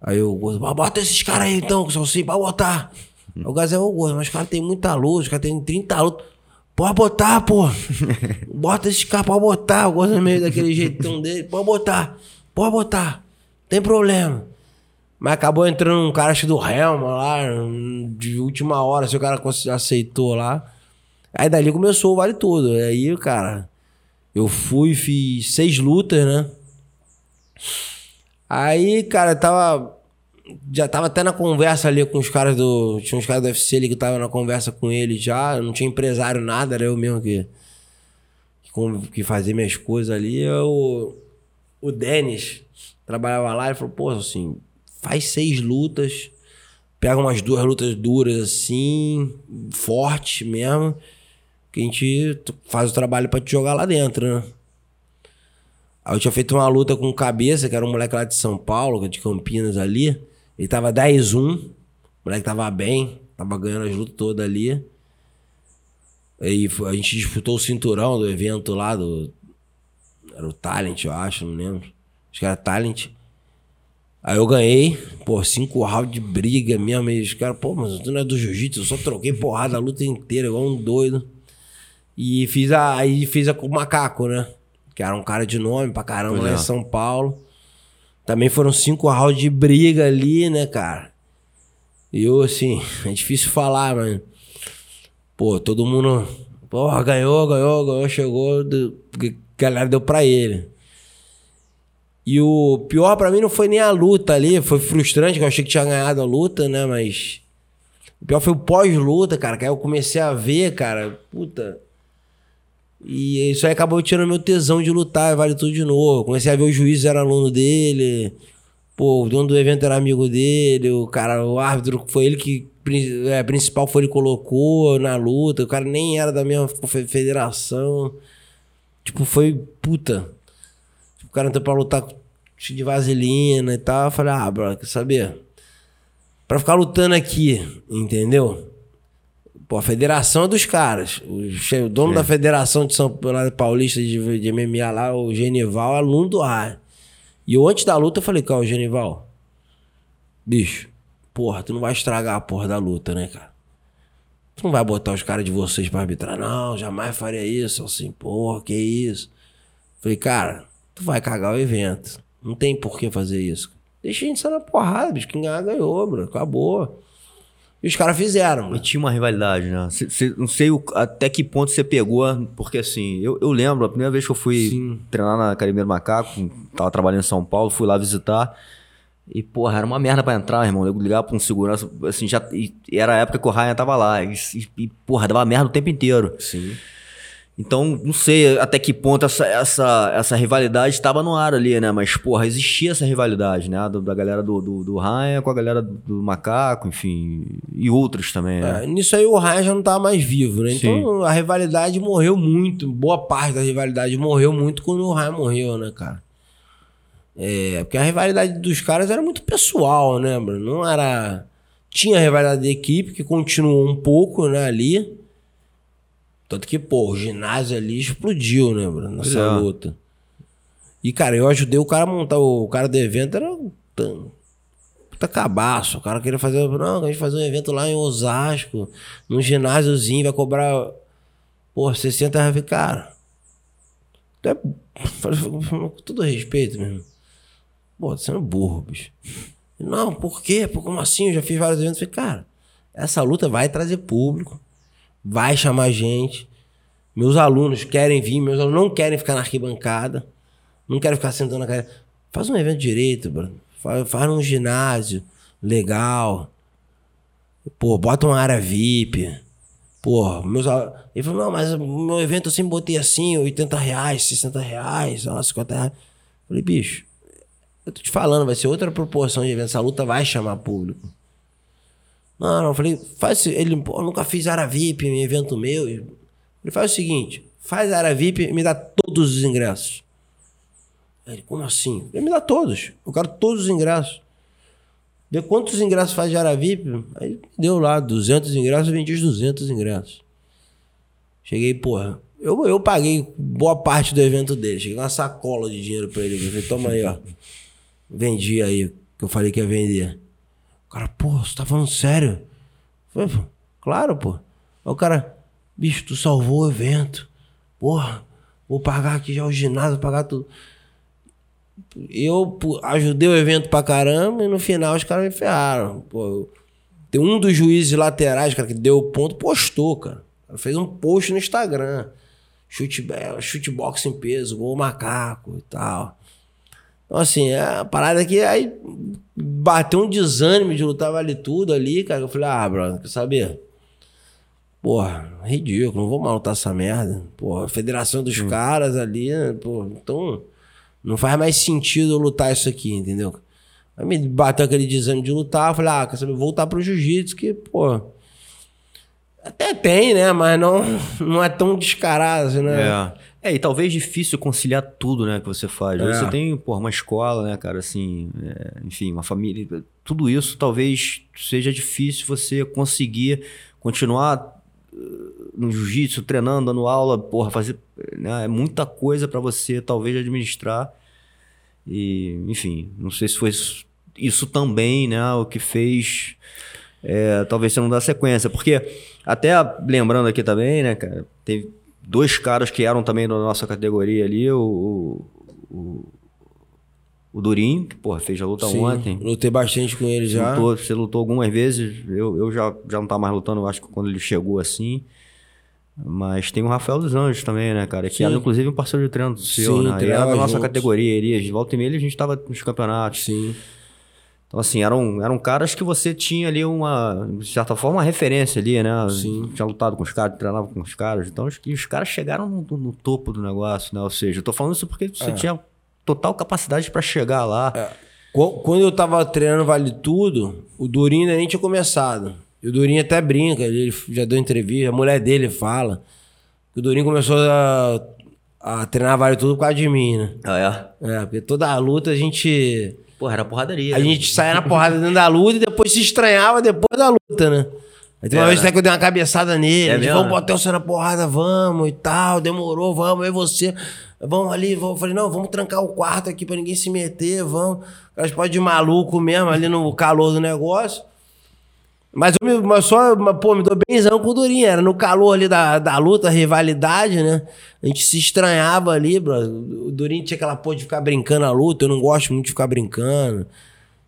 Aí o Gordo, bota esses caras aí então, que são assim, pra botar. Hum. O Gazé, ô Gordo, mas os caras têm muita luz, os caras têm 30 lutas. Pode botar, pô. Bota esse cara, pode botar. Eu gosto meio daquele jeitão dele. Pode botar. Pode botar. Tem problema. Mas acabou entrando um cara acho do Helma lá, de última hora, se o cara aceitou lá. Aí dali começou o vale todo. Aí, cara, eu fui, fiz seis lutas, né? Aí, cara, tava já tava até na conversa ali com os caras do. Tinha uns caras do UFC ali que tava na conversa com ele já. Não tinha empresário, nada, era eu mesmo que. Que, que fazia minhas coisas ali. Eu, o Denis trabalhava lá e falou: pô, assim, faz seis lutas. Pega umas duas lutas duras assim, forte mesmo. Que a gente faz o trabalho para te jogar lá dentro, né? Aí eu tinha feito uma luta com o Cabeça, que era um moleque lá de São Paulo, de Campinas ali. Ele tava 10-1. O moleque tava bem. Tava ganhando as lutas todas ali. Aí a gente disputou o cinturão do evento lá do. Era o Talent, eu acho, não lembro. Acho que era Talent. Aí eu ganhei, pô, cinco rounds de briga mesmo. E os caras, pô, mas tu não é do jiu-jitsu, eu só troquei porrada a luta inteira, igual um doido. E fiz a. Aí fiz a com o macaco, né? Que era um cara de nome pra caramba pois lá é. em São Paulo. Também foram cinco rounds de briga ali, né, cara? E eu, assim, é difícil falar, mas. Pô, todo mundo. Porra, ganhou, ganhou, ganhou, chegou. a galera deu pra ele. E o pior para mim não foi nem a luta ali, foi frustrante, que eu achei que tinha ganhado a luta, né? Mas. O pior foi o pós-luta, cara, que aí eu comecei a ver, cara, puta. E isso aí acabou tirando meu tesão de lutar, vale tudo de novo. Comecei a ver o juiz era aluno dele. Pô, o dono do evento era amigo dele. O cara, o árbitro foi ele que. É, principal foi ele que colocou na luta. O cara nem era da mesma federação. Tipo, foi puta. O cara entrou pra lutar de vaselina e tal. Eu falei, ah, bro, quer saber? Pra ficar lutando aqui, entendeu? Pô, a federação é dos caras. O, dono é. da federação de São Paulo Paulista de, de MMA lá, o Genival, é aluno do ar. E eu, antes da luta, eu falei, cara, Genival, bicho, porra, tu não vai estragar a porra da luta, né, cara? Tu não vai botar os caras de vocês pra arbitrar, não, jamais faria isso. Assim, porra, que isso? Falei, cara, tu vai cagar o evento. Não tem por que fazer isso. Deixa a gente sair na porrada, bicho. Quem ganhar, ganhou, bro. Acabou. E os caras fizeram. Mano. E tinha uma rivalidade, né? Cê, cê, não sei o, até que ponto você pegou, porque assim, eu, eu lembro, a primeira vez que eu fui Sim. treinar na Academia do Macaco, tava trabalhando em São Paulo, fui lá visitar. E, porra, era uma merda pra entrar, irmão. Eu ligava pra um segurança, assim, já. E era a época que o Ryan tava lá. E, e, porra, dava merda o tempo inteiro. Sim. Então, não sei até que ponto essa, essa, essa rivalidade estava no ar ali, né? Mas, porra, existia essa rivalidade, né? Da, da galera do, do, do Ryan com a galera do Macaco, enfim, e outros também, né? É, nisso aí o Ryan já não estava mais vivo, né? Sim. Então a rivalidade morreu muito, boa parte da rivalidade morreu muito quando o Ryan morreu, né, cara? É, porque a rivalidade dos caras era muito pessoal, né, Bruno? Não era. Tinha a rivalidade de equipe, que continuou um pouco, né, ali. Tanto que, pô, o ginásio ali explodiu, né, Bruno? Nessa é. luta. E, cara, eu ajudei o cara a montar. O cara do evento era um puta cabaço. O cara queria fazer. Não, a gente fazer um evento lá em Osasco, num ginásiozinho, vai cobrar. Pô, 60 reais. Cara. É. Com todo respeito mesmo. Pô, tá sendo burro, bicho. Não, por quê? Como assim? Eu já fiz vários eventos. Falei, cara, essa luta vai trazer público vai chamar gente. Meus alunos querem vir, meus alunos não querem ficar na arquibancada, não querem ficar sentando na cadeira. Faz um evento direito, Bruno. Faz, faz um ginásio legal. Pô, bota uma área VIP. Pô, meus alunos. Ele falou, não, mas meu evento eu sempre botei assim, 80 reais, 60 reais, 50 reais. falei, bicho, eu tô te falando, vai ser outra proporção de evento. Essa luta vai chamar público. Não, eu falei, faz. Ele, pô, nunca fiz área VIP em evento meu. Ele faz o seguinte: faz área VIP e me dá todos os ingressos. Ele, como assim? Ele me dá todos. Eu quero todos os ingressos. Vê quantos ingressos faz de área VIP. Aí deu lá 200 ingressos, eu vendi os 200 ingressos. Cheguei, porra. Eu, eu paguei boa parte do evento dele. Cheguei uma sacola de dinheiro pra ele. Eu falei, toma aí, ó. Vendi aí, que eu falei que ia vender. Cara, pô, você tá falando sério? Claro, pô. Aí o cara, bicho, tu salvou o evento. Porra, vou pagar aqui já o ginásio, pagar tudo. Eu ajudei o evento pra caramba e no final os caras me ferraram. Pô, tem um dos juízes laterais, cara, que deu o ponto, postou, cara. Fez um post no Instagram. Chute, chute boxe em peso, gol macaco e tal. Então, assim, a parada que aí bateu um desânimo de lutar vale tudo ali, cara. Eu falei, ah, brother, quer saber? Porra, ridículo, não vou mal lutar essa merda. Porra, federação dos hum. caras ali, né? Pô, então não faz mais sentido eu lutar isso aqui, entendeu? Aí me bateu aquele desânimo de lutar, eu falei, ah, quer saber, voltar pro jiu-jitsu, que, pô. Até tem, né? Mas não, não é tão descarado, né? É. É, e talvez difícil conciliar tudo, né, que você faz. É. Você tem, porra, uma escola, né, cara, assim, é, enfim, uma família. Tudo isso talvez seja difícil você conseguir continuar uh, no jiu-jitsu, treinando, dando aula, porra, fazer. Né, é muita coisa para você, talvez, administrar. E, enfim, não sei se foi isso, isso também, né, o que fez. É, talvez você não dá sequência. Porque, até lembrando aqui também, né, cara, teve dois caras que eram também da nossa categoria ali, o, o, o Durinho, que porra, fez a luta Sim, ontem. Lutei bastante com ele já. Lutou, você lutou algumas vezes, eu, eu já, já não tava mais lutando, acho que quando ele chegou assim. Mas tem o Rafael dos Anjos também, né, cara? Que Sim. era inclusive um parceiro de treino seu, Sim, né? E era da nossa juntos. categoria, ele, de volta e meia a gente tava nos campeonatos. Sim. Então, assim, eram, eram caras que você tinha ali uma, de certa forma, uma referência ali, né? Sim. Tinha lutado com os caras, treinava com os caras. Então, acho que os caras chegaram no, no topo do negócio, né? Ou seja, eu tô falando isso porque você é. tinha total capacidade para chegar lá. É. Quando eu tava treinando Vale Tudo, o Durinho ainda nem tinha começado. E o Durinho até brinca, ele já deu entrevista, a mulher dele fala. Que o Durinho começou a, a treinar Vale Tudo por causa de mim, né? Ah, é? É, porque toda a luta a gente Porra, era porradaria. A né? gente saía na porrada dentro da luta e depois se estranhava depois da luta, né? Aí tem uma é, vez até que eu dei uma cabeçada nele. É mesmo, vamos botar você na porrada, vamos e tal. Demorou, vamos, e você. Vamos ali, vamos. Falei, não, vamos trancar o quarto aqui pra ninguém se meter, vamos. Elas podem ir maluco mesmo ali no calor do negócio. Mas eu mas só, pô, me dou benzão com o Durinho. Era no calor ali da, da luta, rivalidade, né? A gente se estranhava ali, bro. O Durinho tinha aquela porra de ficar brincando a luta. Eu não gosto muito de ficar brincando,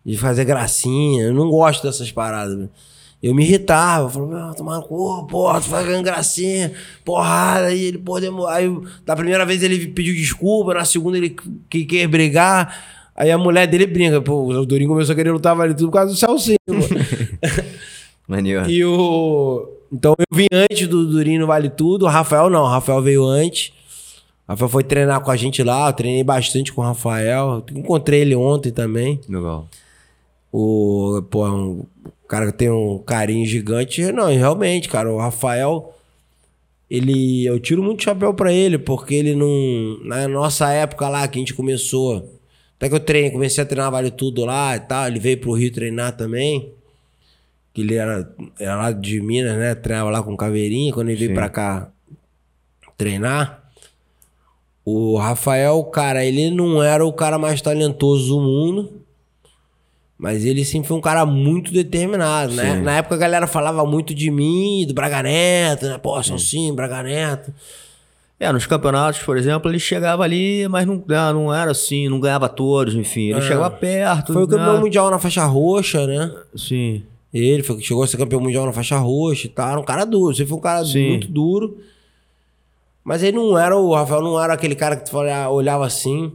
de fazer gracinha. Eu não gosto dessas paradas, bro. Eu me irritava, falava, tomar no porra, tu fazendo gracinha, porrada, aí ele, pô, demorou. Aí, da primeira vez ele pediu desculpa, na segunda ele que quer brigar. Aí a mulher dele brinca, pô, o Durinho começou a querer lutar vale tudo por causa do Celcinho, Maneiro. E o. Então eu vim antes do Durinho no Vale Tudo. O Rafael não, o Rafael veio antes. O Rafael foi treinar com a gente lá. Eu treinei bastante com o Rafael. Encontrei ele ontem também. Legal. O, pô, é um cara que tem um carinho gigante. Não, realmente, cara, o Rafael. Ele. Eu tiro muito chapéu pra ele, porque ele não. Na nossa época lá que a gente começou. Até que eu treinei, comecei a treinar Vale Tudo lá e tal. Ele veio pro Rio treinar também que ele era, era lá de Minas, né? Treinava lá com Caveirinha. Quando ele Sim. veio pra cá treinar, o Rafael, cara, ele não era o cara mais talentoso do mundo. Mas ele sempre foi um cara muito determinado, né? Na época a galera falava muito de mim, do Braga Neto, né? Pô, são sim, Braga Neto. É, nos campeonatos, por exemplo, ele chegava ali, mas não, ah, não era assim, não ganhava todos, enfim. Ele é. chegava perto. Foi o campeão né? mundial na faixa roxa, né? Sim. Ele foi, chegou a ser campeão mundial na faixa roxa e tal. Era um cara duro. Você foi um cara Sim. muito duro. Mas ele não era, o Rafael não era aquele cara que tu olhava assim.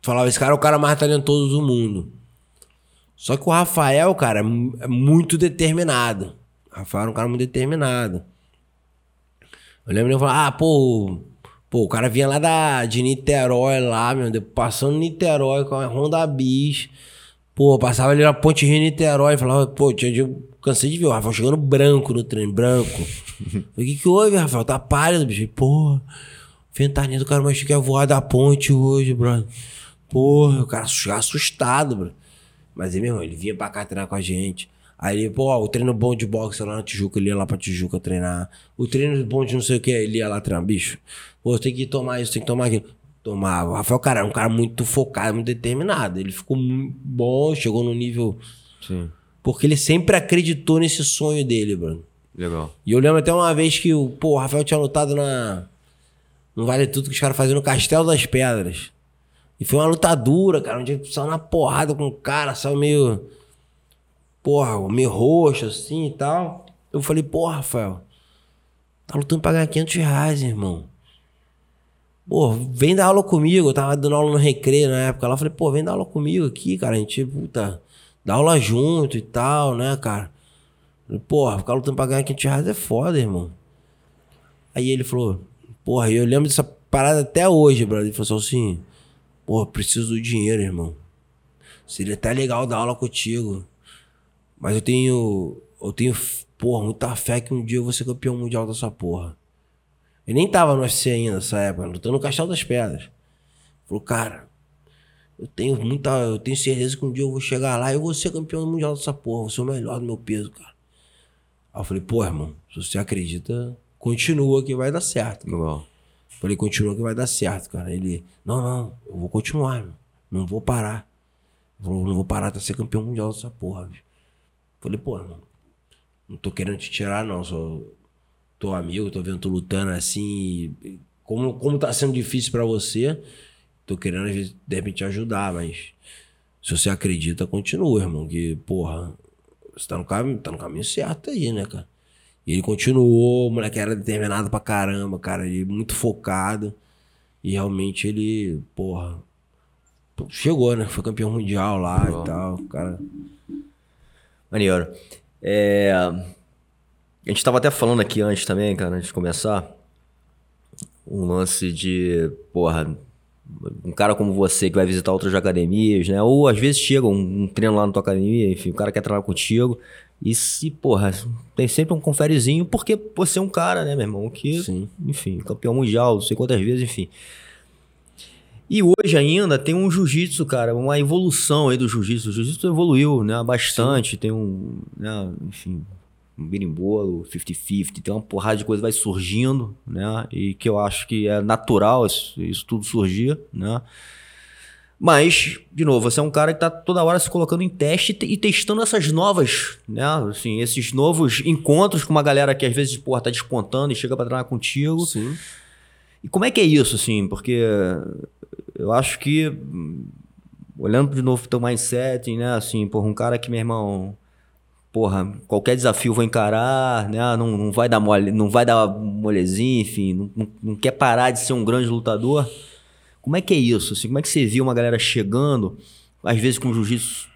Tu falava, esse cara é o cara mais talentoso do mundo. Só que o Rafael, cara, é, é muito determinado. O Rafael era um cara muito determinado. Eu lembro de falar, ah, pô, pô, o cara vinha lá da, de Niterói lá, meu, passando Niterói com a Honda Bis Pô, passava ali na Ponte Rio Niterói, falava, pô, tinha dia, cansei de ver o Rafael chegando branco no treino, branco. Falei, o que que houve, Rafael? Tá pálido, bicho. Pô, ventania do cara, mas que ia voar da ponte hoje, brother. Porra, o cara assustado, bro. Mas ele mesmo, ele vinha pra cá treinar com a gente. Aí ele, pô, o treino bom de boxe lá na Tijuca, ele ia lá pra Tijuca treinar. O treino bom de não sei o que, ele ia lá treinar, bicho. Pô, tem que tomar isso, tem que tomar aquilo. Tomava. O Rafael, cara, é um cara muito focado, muito determinado. Ele ficou muito bom, chegou no nível. Sim. Porque ele sempre acreditou nesse sonho dele, Bruno. Legal. E eu lembro até uma vez que o, pô, o Rafael tinha lutado na. No Vale Tudo que os caras faziam no Castelo das Pedras. E foi uma luta dura, cara. Onde ele saiu na porrada com o cara, saiu meio. Porra, meio roxo assim e tal. Eu falei, porra, Rafael. Tá lutando pra ganhar 500 reais, irmão. Pô, vem dar aula comigo. Eu tava dando aula no recreio na época lá. Falei, pô, vem dar aula comigo aqui, cara. A gente, puta, dá aula junto e tal, né, cara? Porra, ficar lutando pra ganhar 500 reais é foda, irmão. Aí ele falou, porra, eu lembro dessa parada até hoje, brother. Ele falou assim, porra, preciso do dinheiro, irmão. Seria até legal dar aula contigo. Mas eu tenho, eu tenho, porra, muita fé que um dia eu vou ser campeão mundial dessa porra. Ele nem tava no UFC ainda nessa época, lutando no Castelo das Pedras. Falou, cara, eu tenho muita. Eu tenho certeza que um dia eu vou chegar lá e eu vou ser campeão mundial dessa porra, vou ser o melhor do meu peso, cara. Aí eu falei, pô, irmão, se você acredita, continua que vai dar certo. Legal. Falei, continua que vai dar certo, cara. Ele, não, não, eu vou continuar, irmão. Não vou parar. Falou, não vou parar até ser campeão mundial dessa porra, bicho. Falei, pô, irmão, não tô querendo te tirar, não. Só tô amigo, tô vendo tu lutando assim. Como, como tá sendo difícil pra você, tô querendo, às vezes, de repente, te ajudar, mas se você acredita, continua, irmão. Que, porra, você tá no caminho, tá no caminho certo aí, né, cara? E ele continuou, o moleque era determinado pra caramba, cara. Ele muito focado. E realmente ele, porra, chegou, né? Foi campeão mundial lá e tal. Cara, Maneiro. É, A gente tava até falando aqui antes também, cara, antes de começar. Um lance de, porra, um cara como você que vai visitar outras academias, né? Ou às vezes chega um, um treino lá na tua academia, enfim, o cara quer treinar contigo. E se, porra, tem sempre um conferezinho, porque você é um cara, né, meu irmão? Que, Sim. enfim, campeão mundial, não sei quantas vezes, enfim. E hoje ainda tem um jiu-jitsu, cara, uma evolução aí do jiu-jitsu. O jiu-jitsu evoluiu, né, bastante. Tem um, né, enfim, birimbolo, 50-50, tem uma porrada de coisa que vai surgindo, né? E que eu acho que é natural isso, isso tudo surgir, né? Mas, de novo, você é um cara que tá toda hora se colocando em teste e te- testando essas novas, né? Assim, esses novos encontros com uma galera que às vezes, porra, tá despontando e chega pra treinar contigo. sim. E como é que é isso, assim? Porque eu acho que, hum, olhando de novo pro teu mindset, né? Assim, porra, um cara que, meu irmão, porra, qualquer desafio vou encarar, né? Não, não vai dar mole, não vai dar molezinha, enfim, não, não, não quer parar de ser um grande lutador. Como é que é isso? Assim, como é que você viu uma galera chegando, às vezes com jiu-jitsu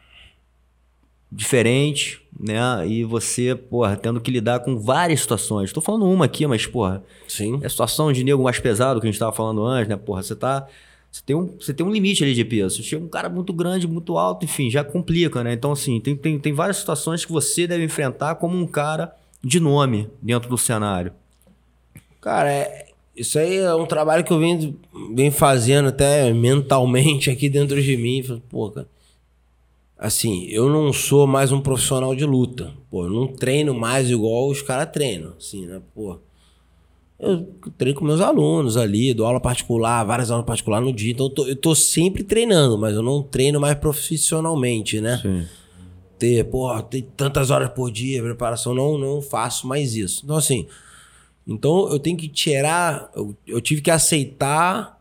diferente, né? E você, porra, tendo que lidar com várias situações. Tô falando uma aqui, mas, porra, Sim. é a situação de nego mais pesado que a gente tava falando antes, né? Porra, você tá. Você tem, um, você tem um limite ali de peso. Chega um cara muito grande, muito alto, enfim, já complica, né? Então, assim, tem, tem, tem várias situações que você deve enfrentar como um cara de nome dentro do cenário. Cara, é- isso aí é um trabalho que eu venho, venho fazendo até mentalmente aqui dentro de mim. Pô, cara, assim, eu não sou mais um profissional de luta. Pô, eu não treino mais igual os caras treinam, assim, né? Pô, eu treino com meus alunos ali, dou aula particular, várias aulas particulares no dia. Então eu tô, eu tô sempre treinando, mas eu não treino mais profissionalmente, né? Sim. ter, pô, ter tantas horas por dia, preparação, não, não faço mais isso. Então, assim, então eu tenho que tirar, eu, eu tive que aceitar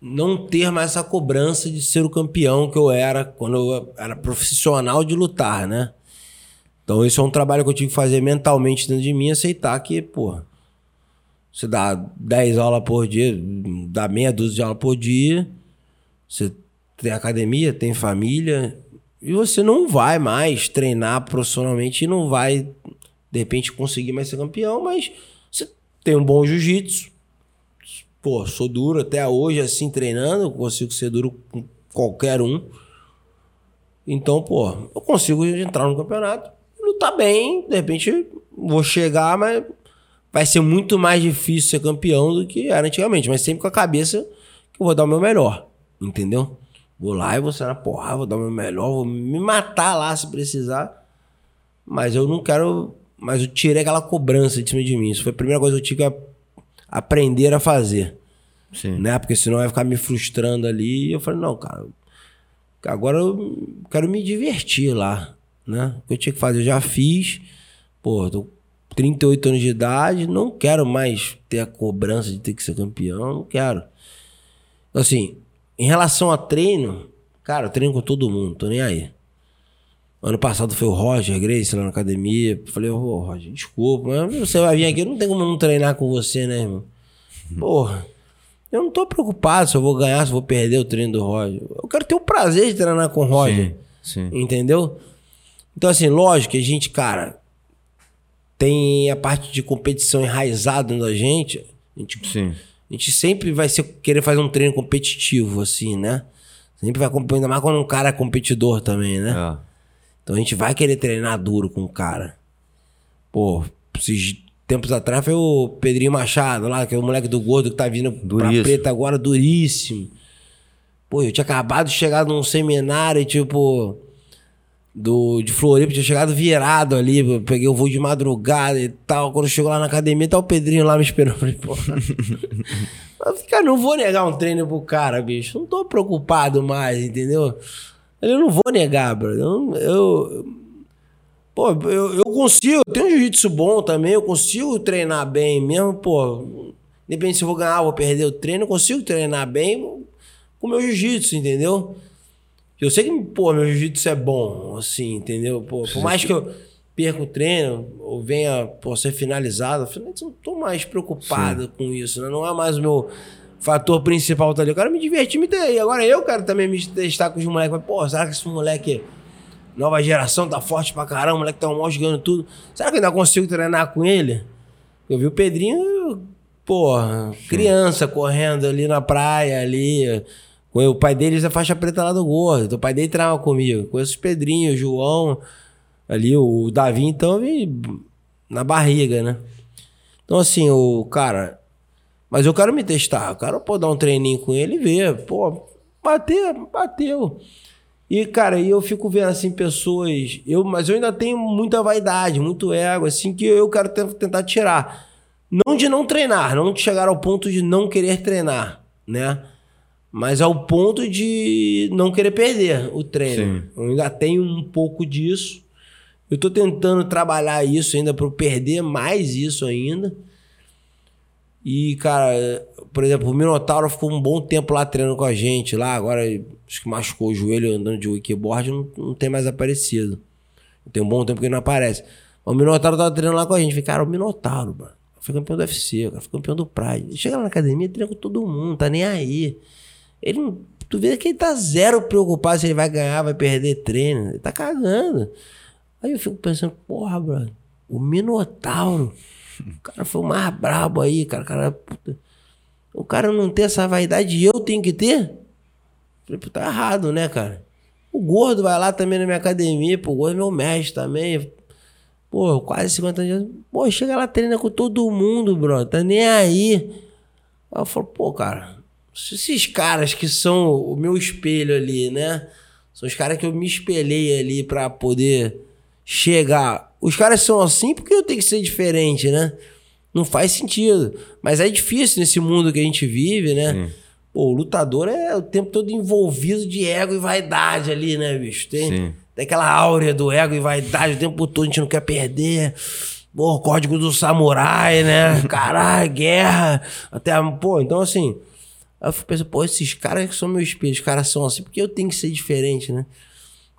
não ter mais essa cobrança de ser o campeão que eu era quando eu era profissional de lutar, né? Então, esse é um trabalho que eu tive que fazer mentalmente dentro de mim, aceitar que, pô, você dá 10 aulas por dia, dá meia dúzia de aulas por dia, você tem academia, tem família, e você não vai mais treinar profissionalmente e não vai, de repente, conseguir mais ser campeão, mas você tem um bom jiu-jitsu. Pô, sou duro até hoje, assim, treinando, consigo ser duro com qualquer um. Então, pô, eu consigo entrar no campeonato, lutar bem, de repente vou chegar, mas vai ser muito mais difícil ser campeão do que era antigamente, mas sempre com a cabeça que eu vou dar o meu melhor, entendeu? Vou lá e vou ser na porra, vou dar o meu melhor, vou me matar lá se precisar. Mas eu não quero. Mas eu tirei aquela cobrança de cima de mim. Isso foi a primeira coisa que eu tive que aprender a fazer. Sim. Né? Porque senão vai ficar me frustrando ali. E eu falei, não, cara, agora eu quero me divertir lá. Né? O que eu tinha que fazer, eu já fiz. Pô, tô 38 anos de idade, não quero mais ter a cobrança de ter que ser campeão, não quero. Assim, em relação a treino, cara, eu treino com todo mundo, tô nem aí. Ano passado foi o Roger Grace lá na academia. Falei, ô oh, Roger, desculpa, mas você vai vir aqui, não tem como não treinar com você, né, irmão? Porra, eu não tô preocupado se eu vou ganhar, se eu vou perder o treino do Roger. Eu quero ter o prazer de treinar com o Roger. Sim, sim. Entendeu? Então, assim, lógico que a gente, cara, tem a parte de competição enraizada da gente. A gente, sim. a gente sempre vai ser, querer fazer um treino competitivo, assim, né? Sempre vai competir, ainda mais quando um cara é competidor também, né? É. Então a gente vai querer treinar duro com o cara. Pô, esses tempos atrás foi o Pedrinho Machado lá, que é o moleque do gordo que tá vindo duríssimo. pra preta agora, duríssimo. Pô, eu tinha acabado de chegar num seminário, tipo, do, de Floripa, tinha chegado virado ali, eu peguei o voo de madrugada e tal. Quando chegou lá na academia, tá o Pedrinho lá me esperando. Falei, pô. cara, não vou negar um treino pro cara, bicho. Não tô preocupado mais, entendeu? Eu não vou negar, bro. Eu, eu, pô, eu, eu consigo, eu tenho um jiu-jitsu bom também, eu consigo treinar bem mesmo, pô. Depende se eu vou ganhar ou vou perder o treino, eu consigo treinar bem com o meu jiu-jitsu, entendeu? Eu sei que, pô, meu jiu-jitsu é bom, assim, entendeu? Pô, por mais que eu perca o treino ou venha pô, ser finalizado, eu não tô mais preocupado Sim. com isso, né? Não é mais o meu fator principal tá ali. Eu quero me divertir, me ter. E agora eu quero também me testar com os moleques. Mas, pô, será que esse moleque, nova geração, tá forte pra caramba? O moleque tá um mal jogando tudo. Será que eu ainda consigo treinar com ele? Eu vi o Pedrinho, pô, criança correndo ali na praia, ali. O pai dele é faixa preta lá do gordo. Então o pai dele treinava comigo. Conheço os Pedrinho, o João, ali, o Davi, então, na barriga, né? Então, assim, o cara, mas eu quero me testar. Eu quero pô, dar um treininho com ele e ver. Pô, bateu, bateu. E, cara, eu fico vendo, assim, pessoas... Eu, mas eu ainda tenho muita vaidade, muito ego, assim, que eu quero tentar tirar. Não de não treinar, não de chegar ao ponto de não querer treinar, né? Mas ao ponto de não querer perder o treino. Sim. Eu ainda tenho um pouco disso. Eu tô tentando trabalhar isso ainda para perder mais isso ainda. E, cara, por exemplo, o Minotauro ficou um bom tempo lá treinando com a gente. Lá, agora acho que machucou o joelho andando de wakeboard, não, não tem mais aparecido. Tem um bom tempo que ele não aparece. O Minotauro tava treinando lá com a gente. Falei, cara, o Minotauro, mano. Foi campeão do UFC, cara. Foi campeão do Pride. Chega lá na academia, treina com todo mundo, tá nem aí. Ele. Tu vê que ele tá zero preocupado se ele vai ganhar, vai perder treino. Ele tá cagando. Aí eu fico pensando, porra, brother, o Minotauro o cara foi o mais brabo aí, cara. O cara, puta, o cara não tem essa vaidade e eu tenho que ter? Tá errado, né, cara? O gordo vai lá também na minha academia, pô, o gordo é meu mestre também. Pô, quase 50 anos. Pô, chega lá, treina com todo mundo, bro. Tá nem aí. Aí eu falo, pô, cara, esses caras que são o meu espelho ali, né? São os caras que eu me espelhei ali para poder chegar os caras são assim porque eu tenho que ser diferente, né? Não faz sentido. Mas é difícil nesse mundo que a gente vive, né? Sim. Pô, o lutador é o tempo todo envolvido de ego e vaidade ali, né, bicho? Tem, tem aquela áurea do ego e vaidade o tempo todo, a gente não quer perder. Pô, código do samurai, né? Caralho, guerra. Até, pô, então assim. Aí eu fico pensando, pô, esses caras que são meus espelhos, os caras são assim, porque eu tenho que ser diferente, né?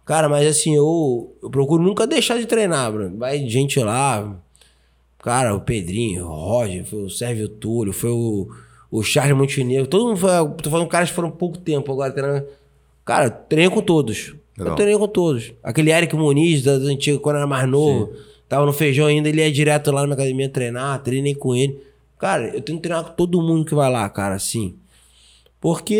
Cara, mas assim, eu, eu procuro nunca deixar de treinar, Bruno. Vai gente lá. Cara, o Pedrinho, o Roger, foi o Sérgio Túlio, foi o, o Charles Montenegro. Todo mundo foi. Tô falando caras que foram pouco tempo agora treinando. Cara, treino com todos. Legal. Eu treinei com todos. Aquele Eric Muniz, das antigas, quando era mais novo, Sim. tava no feijão ainda, ele ia direto lá na minha academia treinar, treinei com ele. Cara, eu tenho que treinar com todo mundo que vai lá, cara, assim. Porque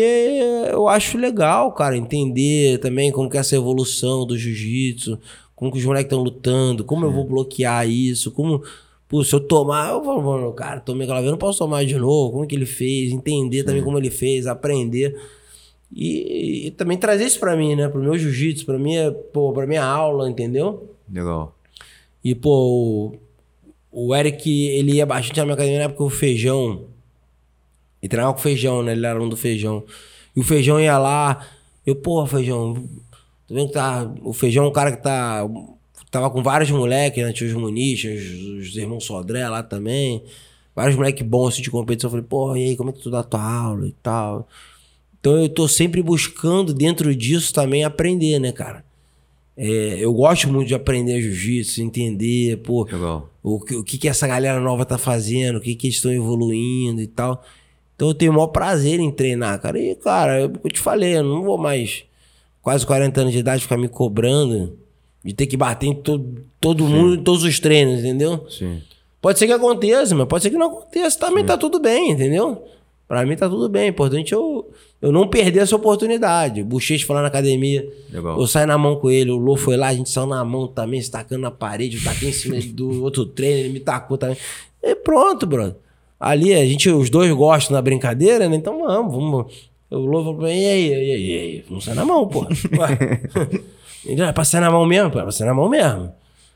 eu acho legal, cara, entender também como que é essa evolução do jiu-jitsu, como que os moleques estão lutando, como eu vou bloquear isso, como. Pô, se eu tomar, eu vou, cara, tomei aquela vez, eu não posso tomar de novo, como que ele fez, entender também como ele fez, aprender. E, e também trazer isso pra mim, né? Pro meu jiu-jitsu, pra minha, pô, pra minha aula, entendeu? Legal. E, pô, o, o Eric, ele ia bastante na minha academia na época o feijão. E treinava com feijão, né? Ele era um do feijão. E o feijão ia lá. Eu, porra, feijão. Tô vendo que tá. O feijão é um cara que tá. Tava com vários moleques, né? Tinha os Munichas, os, os irmãos Sodré lá também. Vários moleques bons assim de competição. Eu falei, porra, e aí, como é que tu dá tua aula e tal? Então eu tô sempre buscando dentro disso também aprender, né, cara? É, eu gosto muito de aprender jiu-jitsu, entender, pô, Legal. o, o que, que essa galera nova tá fazendo, o que, que eles estão evoluindo e tal. Então eu tenho o maior prazer em treinar, cara. E, cara, eu, eu te falei, eu não vou mais, quase 40 anos de idade, ficar me cobrando de ter que bater em todo, todo mundo, em todos os treinos, entendeu? Sim. Pode ser que aconteça, mas pode ser que não aconteça. Também Sim. tá tudo bem, entendeu? Pra mim tá tudo bem. Importante eu, eu não perder essa oportunidade. Buchecha foi lá na academia. Legal. Eu saí na mão com ele. O Lô foi lá, a gente saiu na mão também, se tacando na parede. Eu taquei em cima do outro treino, ele me tacou também. E pronto, brother. Ali, a gente, os dois gostam da brincadeira, né? Então vamos, vamos. O Lô falou e aí, e aí, e aí? Vamos sair na mão, pô. ele, é pra sair na mão mesmo? É pra sair na mão mesmo.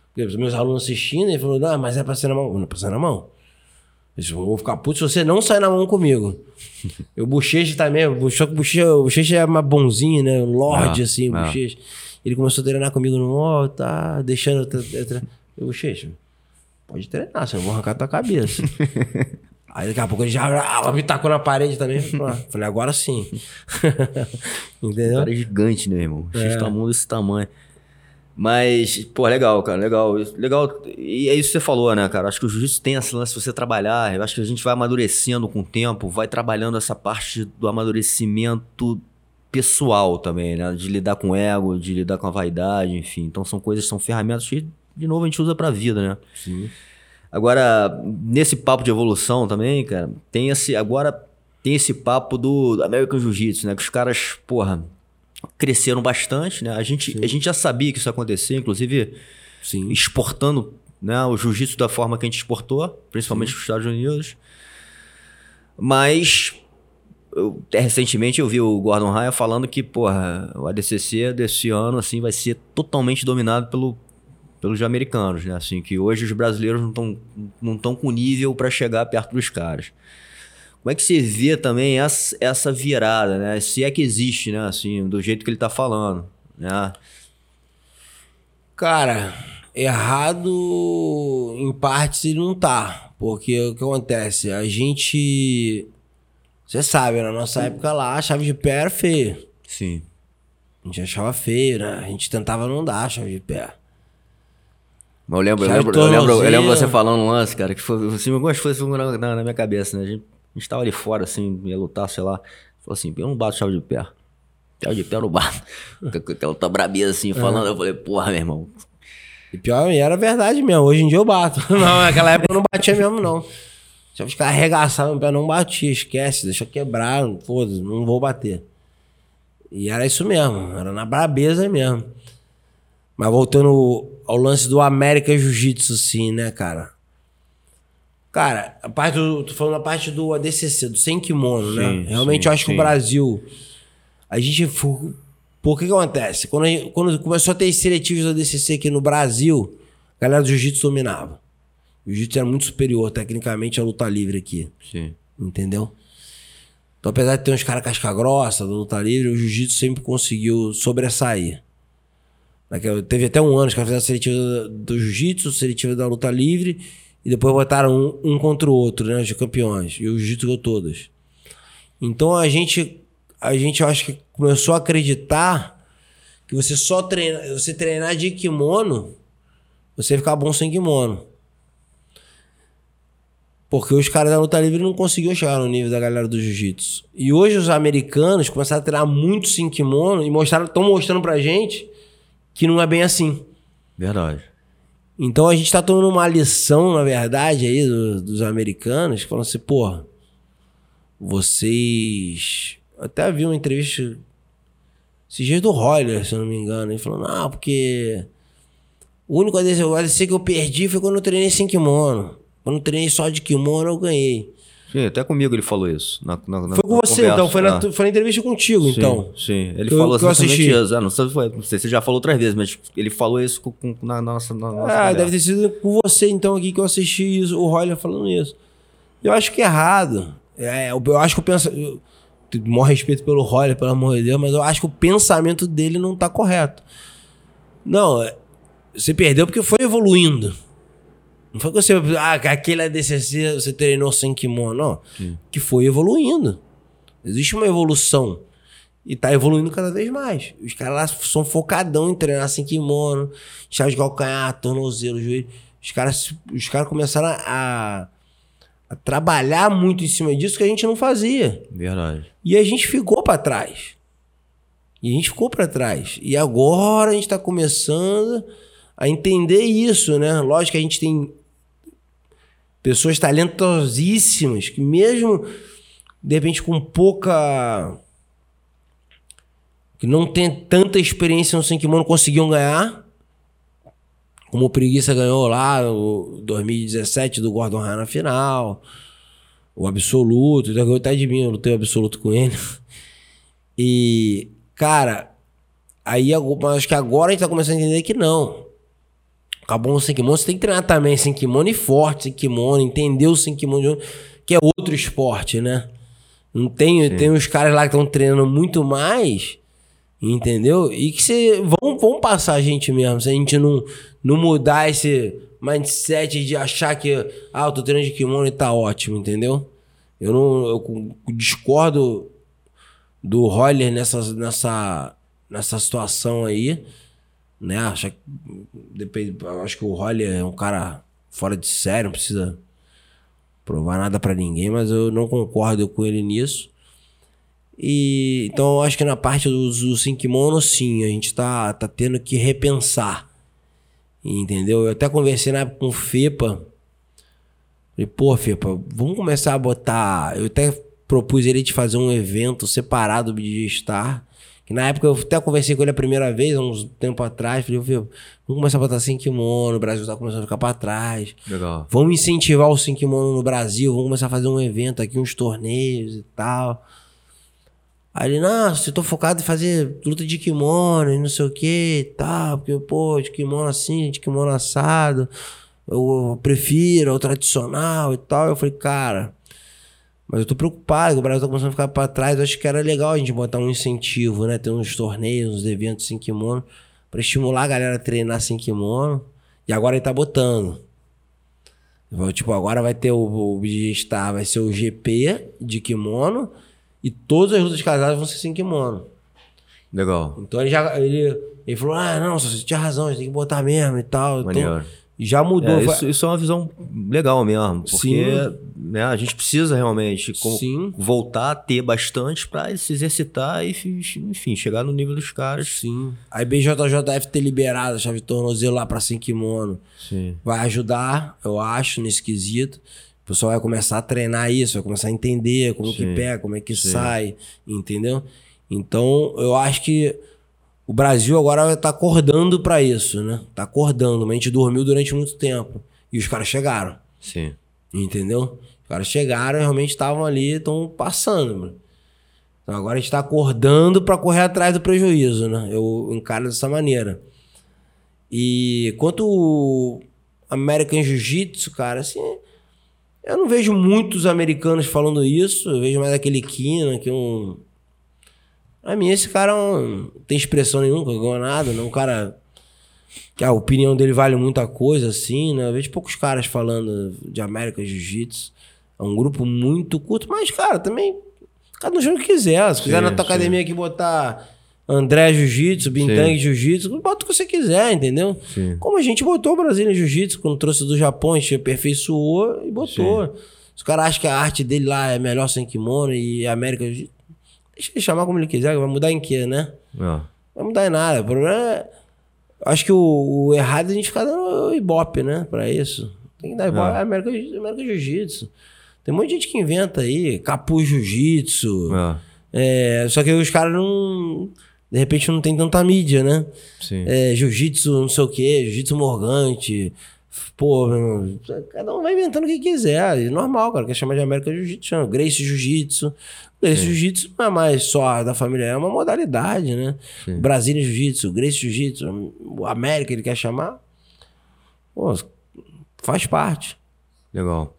Porque os meus alunos assistindo, ele falou, não, mas é pra sair na mão. Não, é pra sair na mão. Eu vou ficar puto se você não sair na mão comigo. o Bochecha também, o Bochecha, o Bochecha é uma bonzinho, né? Lorde, ah, assim, o ah. Bochecha. Ele começou a treinar comigo no ó, oh, tá deixando. Eu, eu Bochecha, pode treinar, senão eu vou arrancar tua cabeça. Aí daqui a pouco ele já ah, me tacou na parede também. Falei, agora sim. Entendeu? O cara é gigante, né, irmão? É. X mão desse tamanho. Mas, pô, legal, cara, legal. Legal. E é isso que você falou, né, cara? Acho que o jiu-jitsu tem esse lance de você trabalhar. Eu acho que a gente vai amadurecendo com o tempo, vai trabalhando essa parte do amadurecimento pessoal também, né? De lidar com o ego, de lidar com a vaidade, enfim. Então são coisas, são ferramentas que, de novo, a gente usa pra vida, né? Sim. Agora, nesse papo de evolução também, cara, tem esse. Agora tem esse papo do American Jiu-Jitsu, né? Que os caras, porra cresceram bastante, né? A gente, a gente já sabia que isso ia acontecer, inclusive Sim. exportando né, o jiu-jitsu da forma que a gente exportou, principalmente para os Estados Unidos. Mas eu, recentemente eu vi o Gordon Ryan falando que, porra, o ADCC desse ano assim vai ser totalmente dominado pelo, pelos americanos, né? Assim, que hoje os brasileiros não estão não tão com nível para chegar perto dos caras. Como é que você vê também essa, essa virada, né? Se é que existe, né? Assim, do jeito que ele tá falando, né? Cara, errado em partes ele não tá. Porque o que acontece? A gente. Você sabe, na nossa época lá, a chave de pé era feio. Sim. A gente achava feio, né? A gente tentava não dar a chave de pé. Eu lembro, eu lembro, eu lembro, eu lembro, você falando um lance, cara, que foi assim, algumas coisas foram na, na minha cabeça, né? A gente a gente tava ali fora, assim, ia lutar, sei lá. Falou assim, eu não bato chave de pé. Chave de pé eu não bato. Aquela tá brabeza assim, falando. Eu falei, porra, meu irmão. E pior, era verdade mesmo. Hoje em dia eu bato. Não, naquela época eu não batia mesmo, não. Se eu ficar arregaçado no pé, não batia. Esquece, deixa quebrar. Foda-se, não vou bater. E era isso mesmo. Era na brabeza mesmo. Mas voltando ao lance do América Jiu-Jitsu, assim, né, cara? Cara, a parte do, tô falando a parte do ADCC, do sem kimono, né? sim, né? Realmente sim, eu acho sim. que o Brasil. A gente. Por que que acontece? Quando, gente, quando começou a ter seletivos do ADCC aqui no Brasil, a galera do jiu-jitsu dominava. O jiu-jitsu era muito superior tecnicamente à luta livre aqui. Sim. Entendeu? Então, apesar de ter uns caras casca grossa da luta livre, o jiu-jitsu sempre conseguiu sobressair. Teve até um ano que fizeram a seletiva do jiu-jitsu, seletiva da luta livre e depois botaram um, um contra o outro, né? Os campeões. E o Jiu-Jitsu ganhou todas. Então a gente, a gente, eu acho que começou a acreditar que você só treina, você treinar de kimono, você ficar bom sem kimono. Porque os caras da luta livre não conseguiam chegar no nível da galera do jiu-jitsu. E hoje os americanos começaram a treinar muito sem kimono e mostraram, estão mostrando pra gente que não é bem assim. Verdade. Então a gente está tomando uma lição, na verdade, aí do, dos americanos, que falam assim, pô, vocês. até vi uma entrevista esses dias do Roller, se eu não me engano. Ele falou, não, porque o único ADC que eu perdi foi quando eu treinei sem kimono. Quando eu treinei só de kimono, eu ganhei. Sim, até comigo ele falou isso. Na, na, foi com você, conversa. então. Foi na, ah. foi na entrevista contigo, sim, então. Sim, ele falou que exatamente isso. Ah, não, sei, não sei se você já falou outras vezes, mas ele falou isso com, com, na, nossa, na nossa. Ah, conversa. deve ter sido com você, então, aqui que eu assisti isso, o Roller falando isso. Eu acho que é errado. É, eu, eu acho que eu penso. Eu, maior respeito pelo Roller, pelo amor de Deus, mas eu acho que o pensamento dele não tá correto. Não, é, você perdeu porque foi evoluindo. Não foi que você. Ah, aquele ADCC você treinou sem kimono. Não. Sim. Que foi evoluindo. Existe uma evolução. E tá evoluindo cada vez mais. Os caras lá são focadão em treinar sem kimono, chave de calcanhar, tornozelo, joelho. Os caras, os caras começaram a, a trabalhar muito em cima disso que a gente não fazia. Verdade. E a gente ficou para trás. E a gente ficou para trás. E agora a gente está começando a entender isso, né? Lógico que a gente tem pessoas talentosíssimas que mesmo de repente com pouca que não tem tanta experiência no sem kimono conseguiam ganhar como o Preguiça ganhou lá no 2017 do Gordon Ryan na final. O absoluto, ganhou até de mim, eu lutei o absoluto com ele. E, cara, aí acho que agora a gente tá começando a entender que não. Acabou o sem kimono, você tem que treinar também sem kimono e forte sem kimono, entender o sem kimono, que é outro esporte, né? Não tem, tem uns caras lá que estão treinando muito mais Entendeu? E que você. Vão, vão passar a gente mesmo. Se a gente não, não mudar esse mindset de achar que. Ah, eu tô treinando de kimono e tá ótimo, entendeu? Eu não. Eu discordo do Roller nessa, nessa, nessa situação aí. Né? Acho, depende, acho que o Roller é um cara fora de sério, não precisa provar nada para ninguém, mas eu não concordo com ele nisso. E, então eu acho que na parte do, do Sinkimono, sim, a gente tá, tá tendo que repensar. Entendeu? Eu até conversei na época com o Fepa. Falei, pô, Fepa, vamos começar a botar. Eu até propus ele de fazer um evento separado de Star. Que na época eu até conversei com ele a primeira vez, há uns tempo atrás. Falei, vamos começar a botar sem kimono, o Brasil tá começando a ficar pra trás. Legal. Vamos incentivar o sem kimono no Brasil, vamos começar a fazer um evento aqui, uns torneios e tal. Aí ele, nossa, eu tô focado em fazer luta de kimono e não sei o que e tal, porque, pô, de kimono assim, de kimono assado, eu, prefiro, é o tradicional e tal. Eu falei, cara, mas eu tô preocupado, que o Brasil tá começando a ficar pra trás. Eu acho que era legal a gente botar um incentivo, né? Ter uns torneios, uns eventos sem kimono, pra estimular a galera a treinar sem kimono. E agora ele tá botando. Tipo, agora vai ter o, o Star, vai ser o GP de kimono e todas as lutas casadas vão ser sem kimono. Legal. Então ele já. Ele, ele falou: ah, não, você tinha razão, a gente tem que botar mesmo e tal. Maneiro. Então, já mudou. É, isso, isso, é uma visão legal mesmo. Porque Sim. Né, a gente precisa realmente Sim. voltar a ter bastante para se exercitar e, enfim, chegar no nível dos caras. Sim. A IBJJF ter liberado a chave de tornozelo lá para sem kimono Sim. vai ajudar, eu acho, nesse quesito pessoal vai começar a treinar isso, vai começar a entender como Sim. que pega, como é que Sim. sai, entendeu? Então, eu acho que o Brasil agora tá acordando para isso, né? Tá acordando, mas a gente dormiu durante muito tempo. E os caras chegaram. Sim. Entendeu? Os caras chegaram e realmente estavam ali, estão passando, mano. Então agora a gente tá acordando para correr atrás do prejuízo, né? Eu encaro dessa maneira. E quanto American Jiu-Jitsu, cara, assim, eu não vejo muitos americanos falando isso. Eu vejo mais aquele Kina, que é um. Pra mim, esse cara não tem expressão nenhuma, não ganhou nada, não. Um cara. Que a opinião dele vale muita coisa, assim, né? Eu vejo poucos caras falando de América Jiu-Jitsu. É um grupo muito curto, mas, cara, também. Cada um joga o que quiser. Se quiser sim, na tua sim. academia aqui botar André Jiu-Jitsu, Bintang Jiu-Jitsu, bota o que você quiser, entendeu? Sim. Como a gente botou o Brasília Jiu-Jitsu, quando trouxe do Japão, a gente aperfeiçoou e botou. Os caras acham que a arte dele lá é melhor sem kimono e a América Jiu-Jitsu. Deixa ele chamar como ele quiser, vai mudar em quê, né? É. Vai mudar em nada. O problema é. Acho que o, o errado é a gente ficar dando ibope, né? Pra isso. Tem que dar ibope. É. é América, América Jiu-Jitsu. Tem um monte de gente que inventa aí, capuz jiu-jitsu. É É, só que os caras não. De repente não tem tanta mídia, né? Sim. É, jiu-jitsu, não sei o quê, jiu-jitsu morgante. Pô, meu cada um vai inventando o que quiser. É normal, cara. Quer chamar de América Jiu-Jitsu, chama Grace Jiu-Jitsu. Grace Jiu-Jitsu não é mais só da família, é uma modalidade, né? Sim. Brasília Jiu-Jitsu, Grace Jiu-Jitsu, América ele quer chamar. Pô, faz parte. Legal.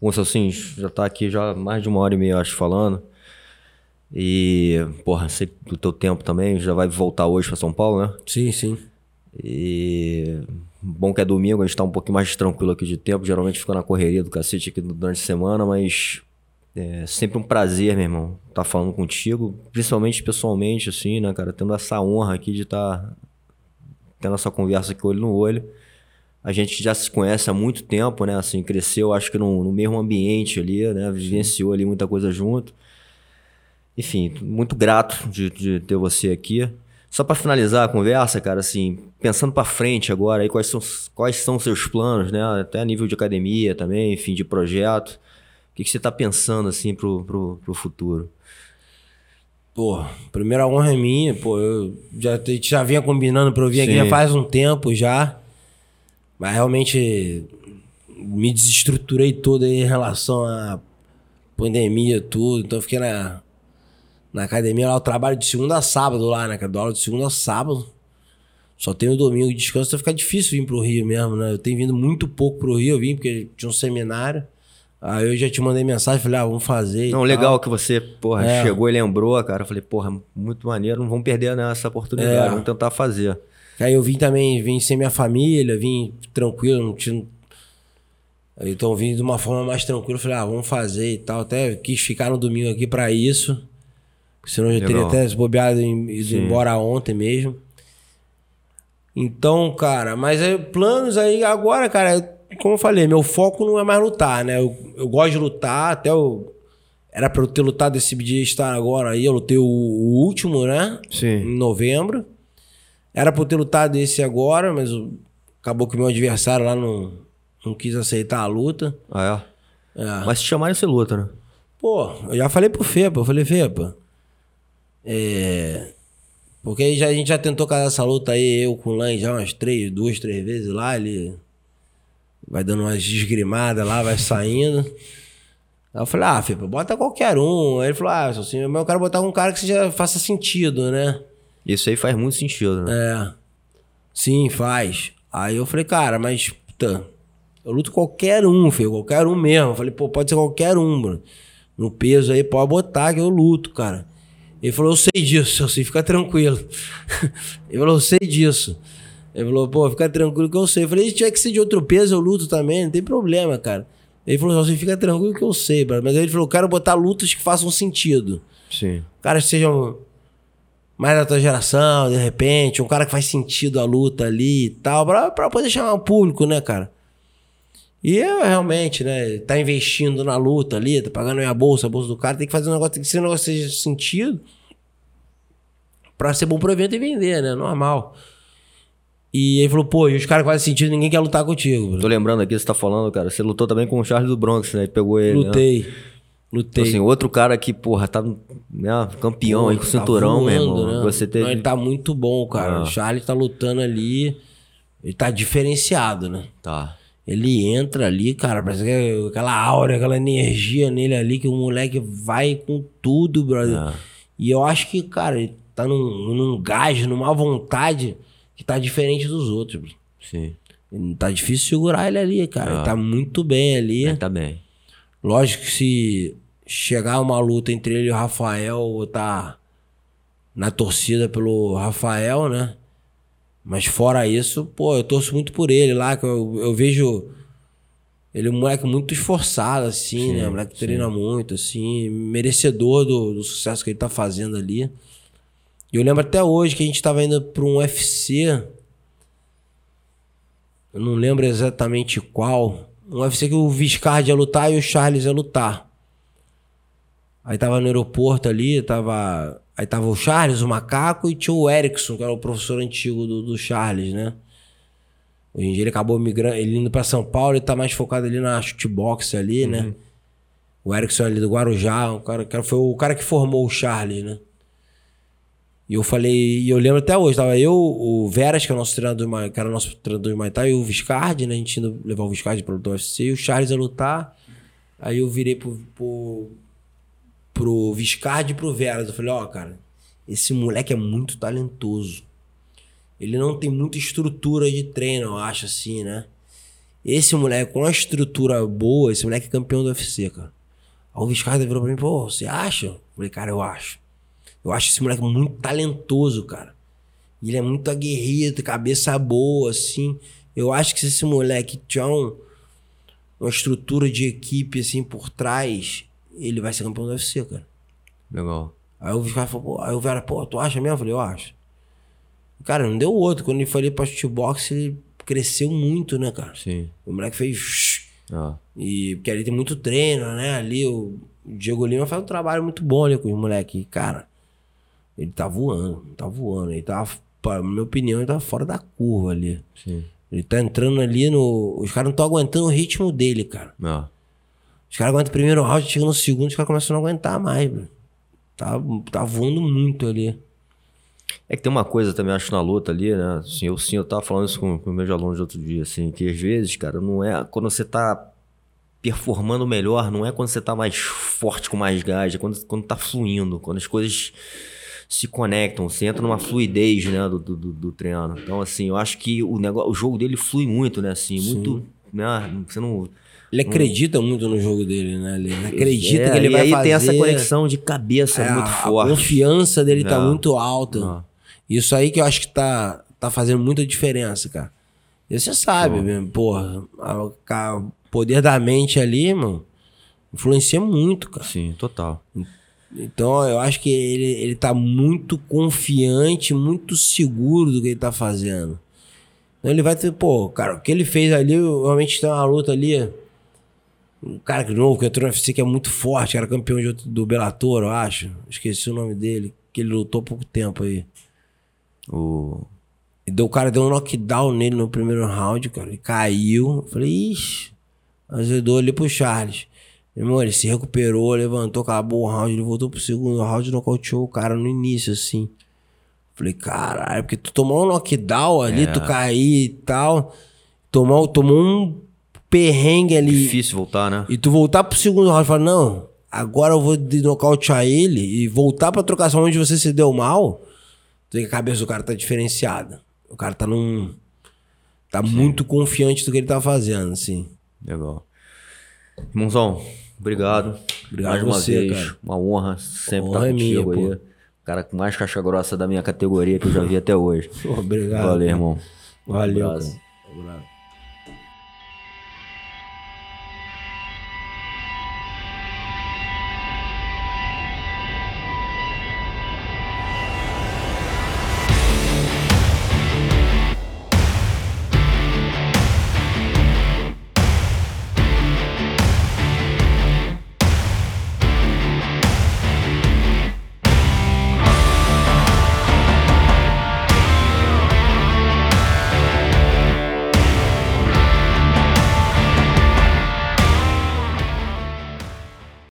Bom, assim, já tá aqui já mais de uma hora e meia, acho, falando. E, porra, sei do teu tempo também, já vai voltar hoje pra São Paulo, né? Sim, sim. E bom que é domingo, a gente tá um pouquinho mais tranquilo aqui de tempo. Geralmente fica na correria do cacete aqui durante a semana, mas é sempre um prazer, meu irmão, estar tá falando contigo, principalmente pessoalmente, assim, né, cara? Tendo essa honra aqui de estar tá tendo essa conversa aqui olho no olho. A gente já se conhece há muito tempo, né? Assim, cresceu, acho que no, no mesmo ambiente ali, né? Vivenciou ali muita coisa junto. Enfim, muito grato de, de ter você aqui. Só para finalizar a conversa, cara, assim, pensando para frente agora, aí quais são quais são seus planos, né? Até a nível de academia também, enfim, de projeto. O que, que você tá pensando assim pro, pro, pro futuro? Pô, primeira honra é minha, pô, eu já, já vinha combinando pra eu vir Sim. aqui já faz um tempo já. Mas realmente me desestruturei todo em relação à pandemia, tudo. Então fiquei na, na academia lá, eu trabalho de segunda a sábado lá, né? Que dou aula de segunda a sábado. Só tenho domingo de descanso, então fica difícil vir pro Rio mesmo, né? Eu tenho vindo muito pouco pro Rio, eu vim porque tinha um seminário. Aí eu já te mandei mensagem, falei, ah, vamos fazer. Não, legal que você, porra, é. chegou e lembrou, cara. Eu falei, porra, muito maneiro, não vamos perder né, essa oportunidade, é. vamos tentar fazer. Aí eu vim também, vim sem minha família, vim tranquilo, não tinha. Então vim de uma forma mais tranquila, falei, ah, vamos fazer e tal. Até quis ficar no domingo aqui para isso. Senão eu já teria até bobeado e ido embora ontem mesmo. Então, cara, mas aí, planos aí agora, cara, como eu falei, meu foco não é mais lutar, né? Eu, eu gosto de lutar, até eu. Era pra eu ter lutado esse dia estar agora aí, eu lutei o, o, último, né? Sim. Em novembro. Era pra eu ter lutado esse agora, mas acabou que o meu adversário lá não, não quis aceitar a luta. Ah, é? é. Mas se chamarem, você luta, né? Pô, eu já falei pro Fepa, eu falei, Fepa, é. Porque aí já, a gente já tentou casar essa luta aí, eu com o Lan já umas três, duas, três vezes lá, ele vai dando umas desgrimadas lá, vai saindo. Aí eu falei, ah, Fipa, bota qualquer um. Aí ele falou, ah, assim, eu quero botar um cara que já faça sentido, né? Isso aí faz muito sentido, né? É. Sim, faz. Aí eu falei, cara, mas, puta, eu luto qualquer um, filho, qualquer um mesmo. Eu falei, pô, pode ser qualquer um, mano. No peso aí, pode botar que eu luto, cara. Ele falou, eu sei disso, assim, fica tranquilo. ele falou, eu sei disso. Ele falou, pô, fica tranquilo que eu sei. Eu falei, se tiver que ser de outro peso, eu luto também, não tem problema, cara. Ele falou assim, fica tranquilo que eu sei, mas ele falou, eu quero botar lutas que façam sentido. Sim. Caras que sejam mais da tua geração, de repente, um cara que faz sentido a luta ali e tal, pra, pra poder chamar o público, né, cara? E eu realmente, né, tá investindo na luta ali, tá pagando minha bolsa, a bolsa do cara, tem que fazer um negócio, tem que ser um negócio que seja sentido pra ser bom pro evento e vender, né? Normal. E ele falou, pô, e os caras que fazem sentido, ninguém quer lutar contigo. Bro. Tô lembrando aqui, você tá falando, cara, você lutou também com o Charles do Bronx, né? Pegou ele. Lutei. Né? Lutei. Então, assim, outro cara que, porra, tá né, campeão aí com o tá cinturão, voando, Né? Você teve... Não, ele tá muito bom, cara. Ah. O Charles tá lutando ali. Ele tá diferenciado, né? Tá. Ele entra ali, cara, parece que é aquela aura, aquela energia nele ali, que o moleque vai com tudo, brother. Ah. E eu acho que, cara, ele tá num, num gás, numa vontade que tá diferente dos outros. Sim. Tá difícil segurar ele ali, cara. Ah. Ele tá muito bem ali. Ele tá bem. Lógico que se chegar uma luta entre ele e o Rafael, eu tá na torcida pelo Rafael, né? Mas fora isso, pô, eu torço muito por ele lá, que eu, eu vejo ele é um moleque muito esforçado, assim, sim, né? Um moleque que treina muito, assim, merecedor do, do, sucesso que ele tá fazendo ali. E eu lembro até hoje que a gente tava indo pra um UFC. Eu não lembro exatamente qual. Um UFC que o Viscard ia lutar e o Charles ia lutar. Aí tava no aeroporto ali, tava. Aí tava o Charles, o macaco, e tinha o Erickson, que era o professor antigo do, do Charles, né? Hoje em dia ele acabou migrando, ele indo pra São Paulo, ele tá mais focado ali na shootbox ali, né? uhum. né? O Erickson ali do Guarujá, o cara, cara foi o cara que formou o Charles, né? E eu falei, e eu lembro até hoje, tava eu, o Veras, que é o nosso treinador, que era o nosso treinador de Thai, e o Viscardi, né? A gente indo levar o Viscardi para o UFC, e o Charles a lutar. Aí eu virei pro, pro, pro Viscardi e pro Veras. Eu falei, ó, oh, cara, esse moleque é muito talentoso. Ele não tem muita estrutura de treino, eu acho assim, né? Esse moleque com uma estrutura boa, esse moleque é campeão do UFC, cara. Aí o Viscardi virou pra mim, pô, você acha? Eu falei, cara, eu acho. Eu acho esse moleque muito talentoso, cara. Ele é muito aguerrido, cabeça boa, assim. Eu acho que se esse moleque tiver um, uma estrutura de equipe, assim, por trás, ele vai ser campeão do UFC, cara. Legal. Aí o cara falou, pô, aí o Vera, pô, tu acha mesmo? Eu falei, eu acho. Cara, não deu outro. Quando ele foi ali pra shootbox, ele cresceu muito, né, cara? Sim. O moleque fez. Ah. E porque ali tem muito treino, né? Ali o Diego Lima faz um trabalho muito bom ali com os moleques. Cara, ele tá voando, tá voando. Ele tá, na minha opinião, ele tá fora da curva ali. Sim. Ele tá entrando ali no. Os caras não estão aguentando o ritmo dele, cara. Ah. Os caras aguentam o primeiro round, chega no segundo, os caras começam a não aguentar mais. Tá, tá voando muito ali. É que tem uma coisa também, acho, na luta ali, né? Assim, eu sim, eu tava falando isso com, com meus alunos outro dia, assim, que às vezes, cara, não é quando você tá performando melhor, não é quando você tá mais forte, com mais gás, é quando, quando tá fluindo, quando as coisas se conectam, você entra numa fluidez, né, do, do, do treino. Então, assim, eu acho que o, negócio, o jogo dele flui muito, né, assim, Sim. muito, né, você não... Ele acredita não... muito no jogo dele, né? Ele acredita é, que ele vai fazer. E aí tem essa conexão de cabeça é, muito forte. A confiança dele tá muito alta. Não. Isso aí que eu acho que tá, tá fazendo muita diferença, cara. E você sabe, mesmo, porra, o poder da mente ali, mano, influencia muito, cara. Sim, total. Então, eu acho que ele, ele tá muito confiante, muito seguro do que ele tá fazendo. Então, ele vai ter, pô, cara, o que ele fez ali, realmente tem uma luta ali. Um cara que novo, que entrou no UFC, que é muito forte, era campeão de, do Bellator, eu acho. Esqueci o nome dele, que ele lutou há pouco tempo aí. O... E deu, o cara deu um knockdown nele no primeiro round, cara. Ele caiu. Eu falei, ixi. Azedou ali pro Charles. Meu irmão, ele se recuperou, levantou, acabou o round, ele voltou pro segundo round e nocauteou o cara no início, assim. Falei, caralho, porque tu tomou um knockdown ali, é. tu cair e tal. Tomou, tomou um perrengue ali. Difícil voltar, né? E tu voltar pro segundo round, fala, não, agora eu vou nocautear ele e voltar pra trocação onde você se deu mal. Tu vê que a cabeça do cara tá diferenciada. O cara tá num. Tá Sim. muito confiante do que ele tá fazendo, assim. Legal. Irmãozão, Obrigado. Obrigado mais uma você, vez. Cara. Uma honra sempre estar contigo é minha, aí. Pô. cara com mais caixa grossa da minha categoria que eu já vi até hoje. Obrigado. Valeu, irmão. Valeu, um cara.